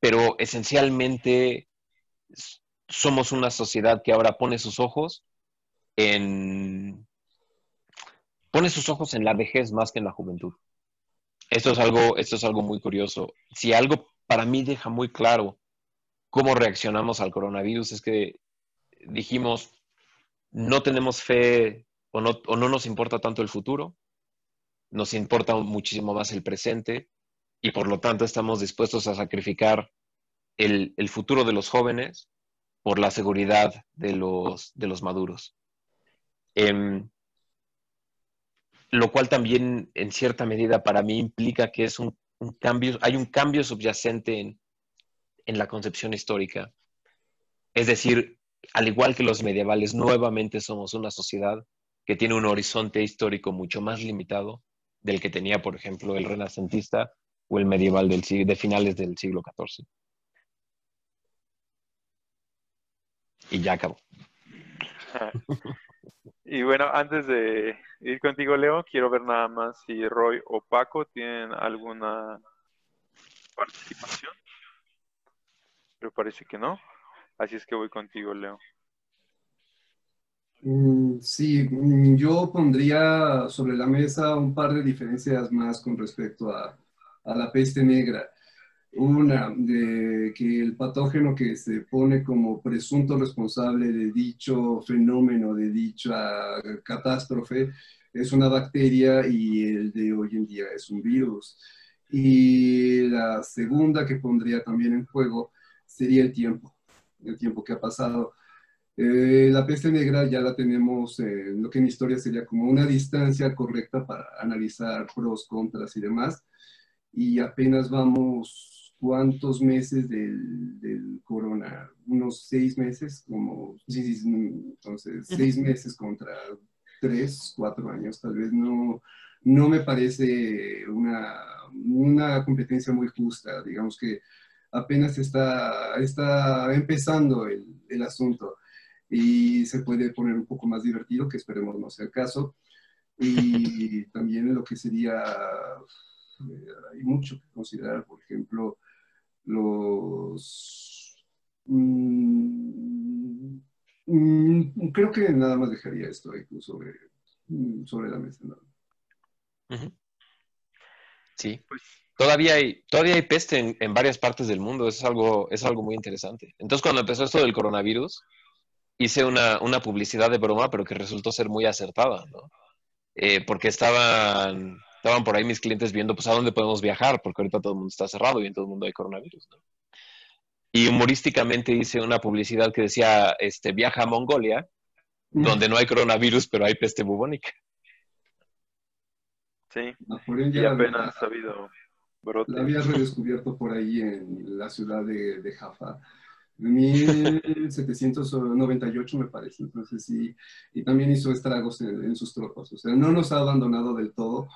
pero esencialmente somos una sociedad que ahora pone sus ojos en pone sus ojos en la vejez más que en la juventud. Esto es algo, esto es algo muy curioso. Si algo para mí deja muy claro cómo reaccionamos al coronavirus es que dijimos no tenemos fe o no, o no nos importa tanto el futuro, nos importa muchísimo más el presente y por lo tanto estamos dispuestos a sacrificar el, futuro de los jóvenes por la seguridad de los, de los maduros. Em, lo cual también en cierta medida para mí implica que es un, cambio, hay un cambio subyacente en, en la concepción histórica. Es decir, al igual que los medievales, nuevamente somos una sociedad que tiene un horizonte histórico mucho más limitado del que tenía, por ejemplo, el renacentista o el medieval del, de finales del siglo XIV. Y ya acabó. Y bueno, antes de ir contigo, Leo, quiero ver nada más si Roy o Paco tienen alguna participación. Pero parece que no. Así es que voy contigo, Leo. Mm, sí, mm, yo pondría sobre la mesa un par de diferencias más con respecto a, a la peste negra. Una, de que el patógeno que se pone como presunto responsable de dicho fenómeno, de dicha catástrofe, es una bacteria y el de hoy en día es un virus. Y la segunda que pondría también en juego sería el tiempo, el tiempo que ha pasado. Eh, la peste negra ya la tenemos en lo que en historia sería como una distancia correcta para analizar pros, contras y demás. Y apenas vamos cuántos meses del, del, corona, unos seis meses, como, sí, sí, entonces, seis meses contra tres, cuatro años, tal vez no, no me parece una, una competencia muy justa, digamos que apenas está, está empezando el, el asunto y se puede poner un poco más divertido, que esperemos no sea el caso. Y también lo que sería, eh, hay mucho que considerar, por ejemplo, los... Mm, mm, creo que nada más dejaría esto ahí sobre, mm, sobre la mesa. Sí, pues todavía hay, todavía hay peste en, varias partes del mundo, es algo, es algo muy interesante. Entonces, cuando empezó esto del coronavirus, hice una, una publicidad de broma, pero que resultó ser muy acertada, ¿no? Eh, porque estaban estaban por ahí mis clientes viendo, pues, a dónde podemos viajar, porque ahorita todo el mundo está cerrado y en todo el mundo hay coronavirus, ¿no? Y humorísticamente hice una publicidad que decía, este, viaja a Mongolia, donde no hay coronavirus, pero hay peste bubónica. Sí, y apenas ha habido brotes. La había redescubierto por ahí en la ciudad de, de Jaffa. 1798 me parece, entonces sí, y también hizo estragos en, en, sus tropas, o sea, no nos ha abandonado del todo,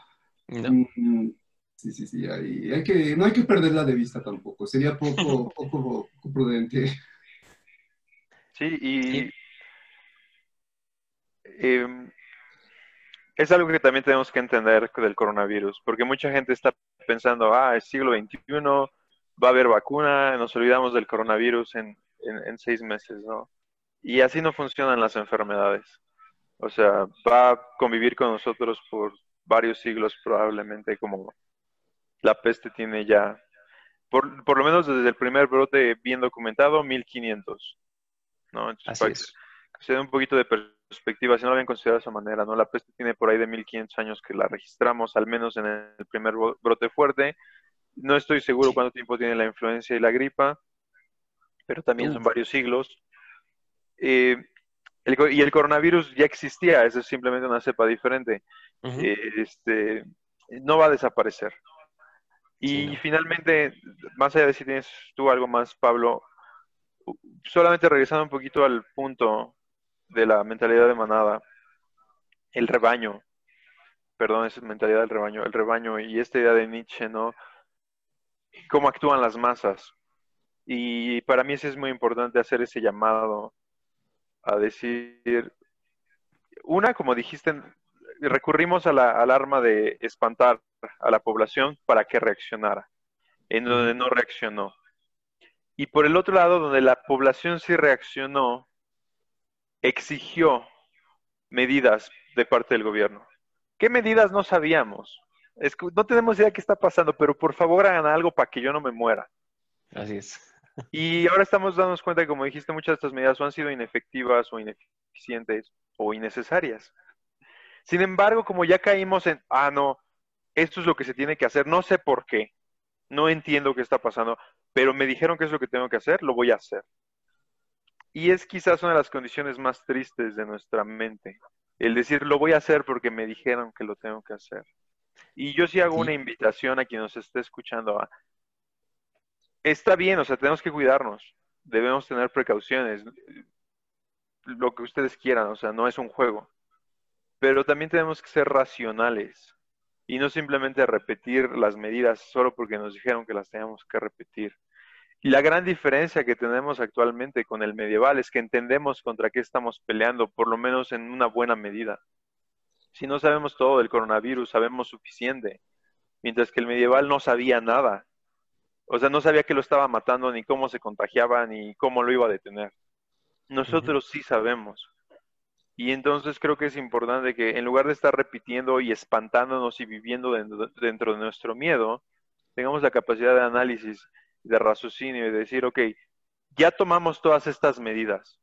Mm, sí, sí, sí. Hay, que, no hay que perderla de vista tampoco. Sería poco, poco, prudente. Sí, y em, es algo que también tenemos que entender del coronavirus, porque mucha gente está pensando, ah, es siglo XXI, va a haber vacuna, nos olvidamos del coronavirus en, en seis meses, ¿no? Y así no funcionan las enfermedades. O sea, va a convivir con nosotros por varios siglos probablemente, como la peste tiene ya, por, por lo menos desde el primer brote bien documentado, 1500. ¿no? Así es. que se dé un poquito de perspectiva, si no lo habían considerado de esa manera, ¿no? La peste tiene por ahí de 1500 años que la registramos, al menos en el primer brote fuerte. No estoy seguro cuánto tiempo tiene la influencia y la gripa, pero también son varios siglos. Eh, y el coronavirus ya existía, eso es simplemente una cepa diferente. Este, no va a desaparecer. Y finalmente, más allá de si tienes tú algo más, Pablo, solamente regresando un poquito al punto de la mentalidad de manada, el rebaño, perdón, esa mentalidad del rebaño, el rebaño y esta idea de Nietzsche, ¿no? Cómo actúan las masas. Y para mí es muy importante hacer ese llamado a decir, una, como dijiste, recurrimos a la, al arma de espantar a la población para que reaccionara, en donde no reaccionó. Y por el otro lado, donde la población sí reaccionó, exigió medidas de parte del gobierno. ¿Qué medidas no sabíamos? Es que no tenemos idea de qué está pasando, pero por favor hagan algo para que yo no me muera. Así es. Y ahora estamos dándonos cuenta que, como dijiste, muchas de estas medidas han sido inefectivas o ineficientes o innecesarias. Sin embargo, como ya caímos en, ah, no, esto es lo que se tiene que hacer, no sé por qué, no entiendo qué está pasando, pero me dijeron que es lo que tengo que hacer, lo voy a hacer. Y es quizás una de las condiciones más tristes de nuestra mente, el decir, lo voy a hacer porque me dijeron que lo tengo que hacer. Y yo sí hago una invitación a quien nos esté escuchando a, está bien, o sea, tenemos que cuidarnos, debemos tener precauciones, lo que ustedes quieran, o sea, no es un juego, pero también tenemos que ser racionales y no simplemente repetir las medidas solo porque nos dijeron que las teníamos que repetir. Y la gran diferencia que tenemos actualmente con el medieval es que entendemos contra qué estamos peleando, por lo menos en una buena medida. Si no sabemos todo del coronavirus, sabemos suficiente, mientras que el medieval no sabía nada o sea, no sabía que lo estaba matando, ni cómo se contagiaba, ni cómo lo iba a detener. Nosotros sí sabemos. Y entonces creo que es importante que en lugar de estar repitiendo y espantándonos y viviendo dentro, de nuestro miedo, tengamos la capacidad de análisis, de raciocinio y de decir, ok, ya tomamos todas estas medidas,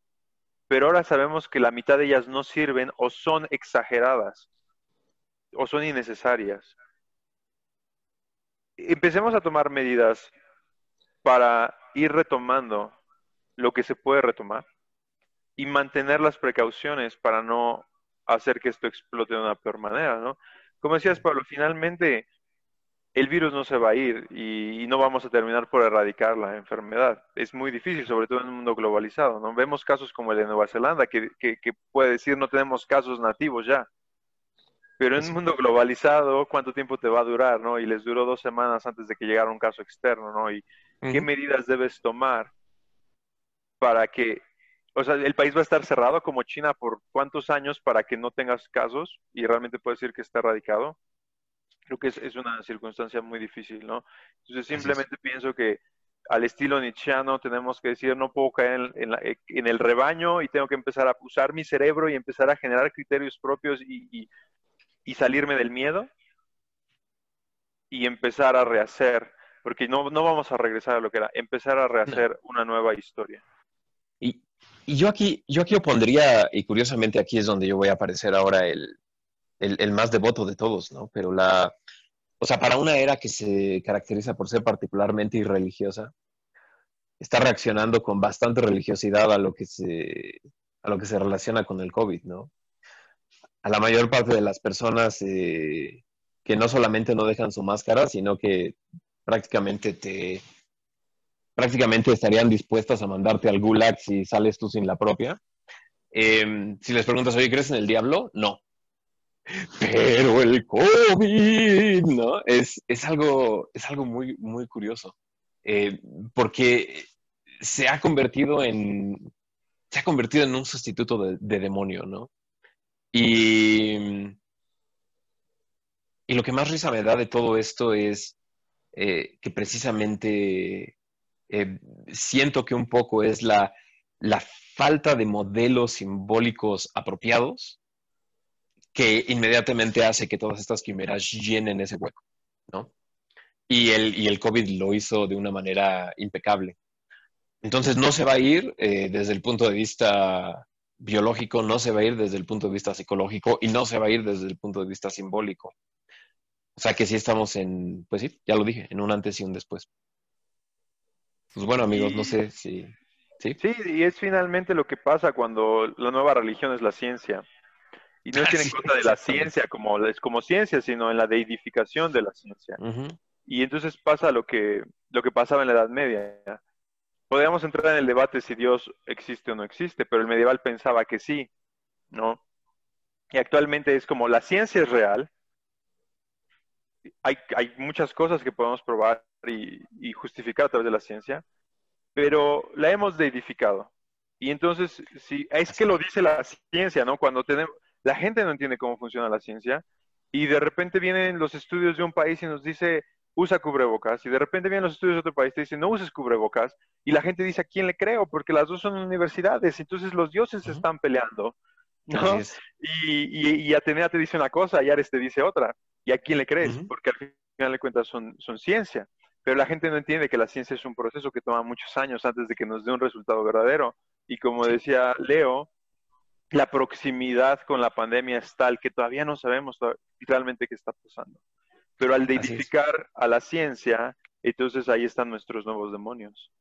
pero ahora sabemos que la mitad de ellas no sirven o son exageradas o son innecesarias empecemos a tomar medidas para ir retomando lo que se puede retomar y mantener las precauciones para no hacer que esto explote de una peor manera, ¿no? Como decías, Pablo, finalmente el virus no se va a ir y, no vamos a terminar por erradicar la enfermedad. Es muy difícil, sobre todo en un mundo globalizado, ¿no? Vemos casos como el de Nueva Zelanda, que, que puede decir no tenemos casos nativos ya, pero en un mundo globalizado, ¿cuánto tiempo te va a durar, no? Y les duró dos semanas antes de que llegara un caso externo, ¿no? Y qué medidas debes tomar para que, o sea, el país va a estar cerrado como China por cuántos años para que no tengas casos y realmente puedes decir que está erradicado. Creo que es, una circunstancia muy difícil, ¿no? Entonces simplemente pienso que al estilo nietzscheano tenemos que decir, no puedo caer en, en, el rebaño y tengo que empezar a usar mi cerebro y empezar a generar criterios propios y y salirme del miedo y empezar a rehacer, porque no, no vamos a regresar a lo que era, empezar a rehacer una nueva historia. Y, y, yo, aquí, yo aquí opondría, y curiosamente aquí es donde yo voy a aparecer ahora el, el, el más devoto de todos, ¿no? Pero la, o sea, para una era que se caracteriza por ser particularmente irreligiosa, está reaccionando con bastante religiosidad a lo que se, a lo que se relaciona con el COVID, ¿no? A la mayor parte de las personas eh, que no solamente no dejan su máscara, sino que prácticamente te prácticamente estarían dispuestas a mandarte al gulag si sales tú sin la propia. Em, si les preguntas, oye, ¿crees en el diablo? No. Pero el COVID, ¿no? Es, algo, es algo muy, muy curioso. Eh, porque se ha convertido en. Se ha convertido en un sustituto de demonio, ¿no? Y, y lo que más risa me da de todo esto es eh, que precisamente eh, siento que un poco es la, la falta de modelos simbólicos apropiados que inmediatamente hace que todas estas quimeras llenen ese hueco, ¿no? Y el, y el COVID lo hizo de una manera impecable. Entonces no se va a ir eh, desde el punto de vista biológico, no se va a ir desde el punto de vista psicológico y no se va a ir desde el punto de vista simbólico. O sea que sí estamos en, pues sí, ya lo dije, en un antes y un después. Pues bueno, amigos, no sé si... ¿sí? sí, y es finalmente lo que pasa cuando la nueva religión es la ciencia. Y no es en contra de la ciencia como, es como ciencia, sino en la deidificación de la ciencia. Y entonces pasa lo que, lo que pasaba en la Edad Media. Podríamos entrar en el debate si Dios existe o no existe, pero el medieval pensaba que sí, ¿no? Y actualmente es como la ciencia es real, hay, hay muchas cosas que podemos probar y, y, justificar a través de la ciencia, pero la hemos deidificado. Y entonces, si es que lo dice la ciencia, ¿no? Cuando tenemos, la gente no entiende cómo funciona la ciencia y de repente vienen los estudios de un país y nos dice, usa cubrebocas, y de repente vienen los estudios de otro país y te dicen, no uses cubrebocas, y la gente dice, ¿a quién le creo? Porque las dos son universidades, entonces los dioses se están peleando, ¿no? Y, y, Atenea te dice una cosa y Ares te dice otra, ¿y a quién le crees? Porque al final de cuentas son, son ciencia, pero la gente no entiende que la ciencia es un proceso que toma muchos años antes de que nos dé un resultado verdadero, y como decía Leo, la proximidad con la pandemia es tal que todavía no sabemos realmente qué está pasando. Pero al identificar a la ciencia, entonces ahí están nuestros nuevos demonios.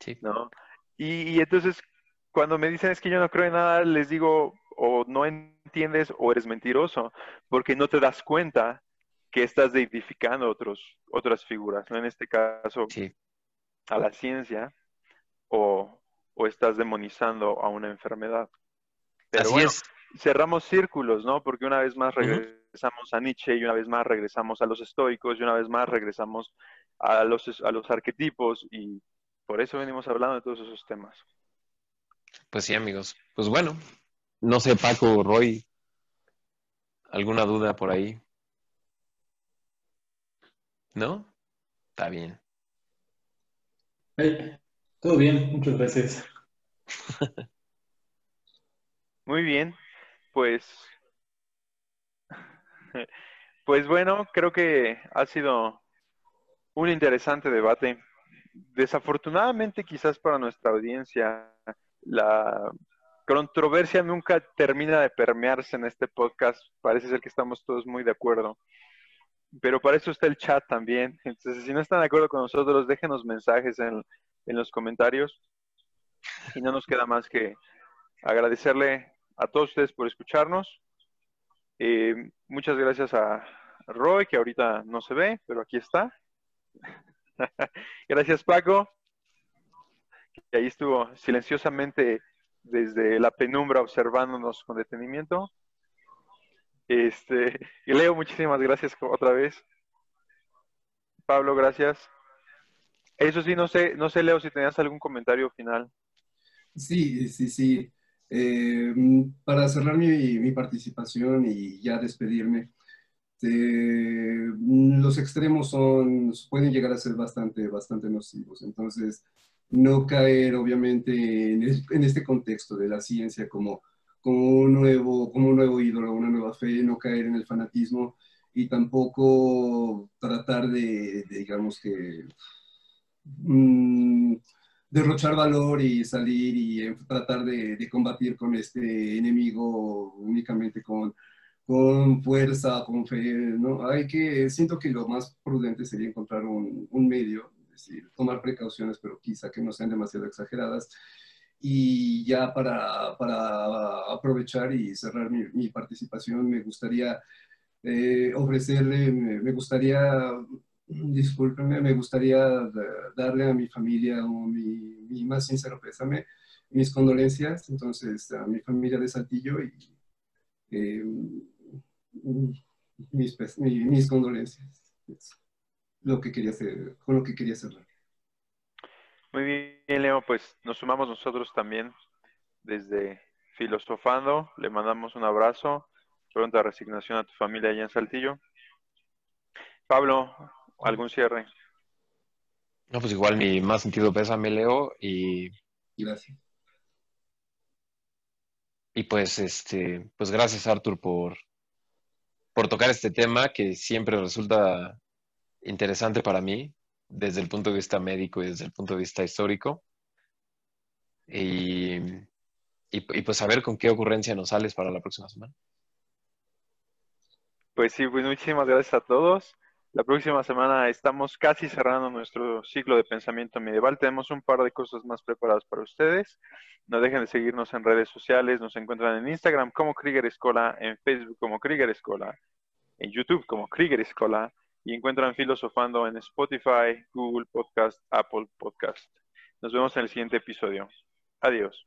Sí. ¿no? Y, entonces, cuando me dicen es que yo no creo en nada, les digo, o no entiendes o eres mentiroso, porque no te das cuenta que estás deidificando otros, otras figuras, ¿no? En este caso, a la ciencia, o, o, estás demonizando a una enfermedad. Pero bueno, cerramos círculos, ¿no? Porque una vez más regresamos regresamos a Nietzsche y una vez más regresamos a los estoicos y una vez más regresamos a los, a los arquetipos y por eso venimos hablando de todos esos temas. Pues sí, amigos. Pues bueno, no sé, Paco, Roy, ¿alguna duda por ahí? ¿No? Está bien. todo bien, muchas gracias. Muy bien, pues Pues bueno, creo que ha sido un interesante debate. Desafortunadamente, quizás para nuestra audiencia, la controversia nunca termina de permearse en este podcast. Parece ser que estamos todos muy de acuerdo. Pero para eso está el chat también. Entonces, si no están de acuerdo con nosotros, déjenos mensajes en, en los comentarios. Y no nos queda más que agradecerle a todos ustedes por escucharnos eh, muchas gracias a Roy, que ahorita no se ve, pero aquí está. gracias, Paco, que ahí estuvo silenciosamente desde la penumbra observándonos con detenimiento. Este, y Leo, muchísimas gracias otra vez. Pablo, gracias. Eso sí, no sé, no sé, Leo, si tenías algún comentario final. Sí, sí, sí. Eh, para cerrar mi, participación y ya despedirme, eh, los extremos son, pueden llegar a ser bastante, bastante nocivos. Entonces, no caer obviamente en, este contexto de la ciencia como, como, un nuevo, como un nuevo ídolo, una nueva fe, no caer en el fanatismo y tampoco tratar de, digamos que... Mm, derrochar valor y salir y tratar de, combatir con este enemigo únicamente con, con fuerza, con fe, ¿no? Hay que, siento que lo más prudente sería encontrar un, un medio, es decir, tomar precauciones, pero quizá que no sean demasiado exageradas. Y ya para, para aprovechar y cerrar mi, mi participación, me gustaría eh, ofrecerle, me gustaría discúlpenme, me gustaría darle a mi familia mi, más sincero pésame, mis condolencias, entonces a mi familia de Saltillo y eh, mis, mis, condolencias. lo que quería hacer, con lo que quería cerrar. Muy bien, Leo, pues nos sumamos nosotros también desde Filosofando, le mandamos un abrazo, pronta resignación a tu familia allá en Saltillo. Pablo, ¿Algún cierre? No, pues igual mi más sentido pésame, Leo, y... Gracias. Y pues, este, pues gracias, Arthur, por, por tocar este tema que siempre resulta interesante para mí desde el punto de vista médico y desde el punto de vista histórico. Y, y, pues a ver con qué ocurrencia nos sales para la próxima semana. Pues sí, pues muchísimas gracias a todos. La próxima semana estamos casi cerrando nuestro ciclo de pensamiento medieval. Tenemos un par de cosas más preparadas para ustedes. No dejen de seguirnos en redes sociales. Nos encuentran en Instagram como Krieger Escola, en Facebook como Krieger Escola, en YouTube como Krieger Escola y encuentran Filosofando en Spotify, Google Podcast, Apple Podcast. Nos vemos en el siguiente episodio. Adiós.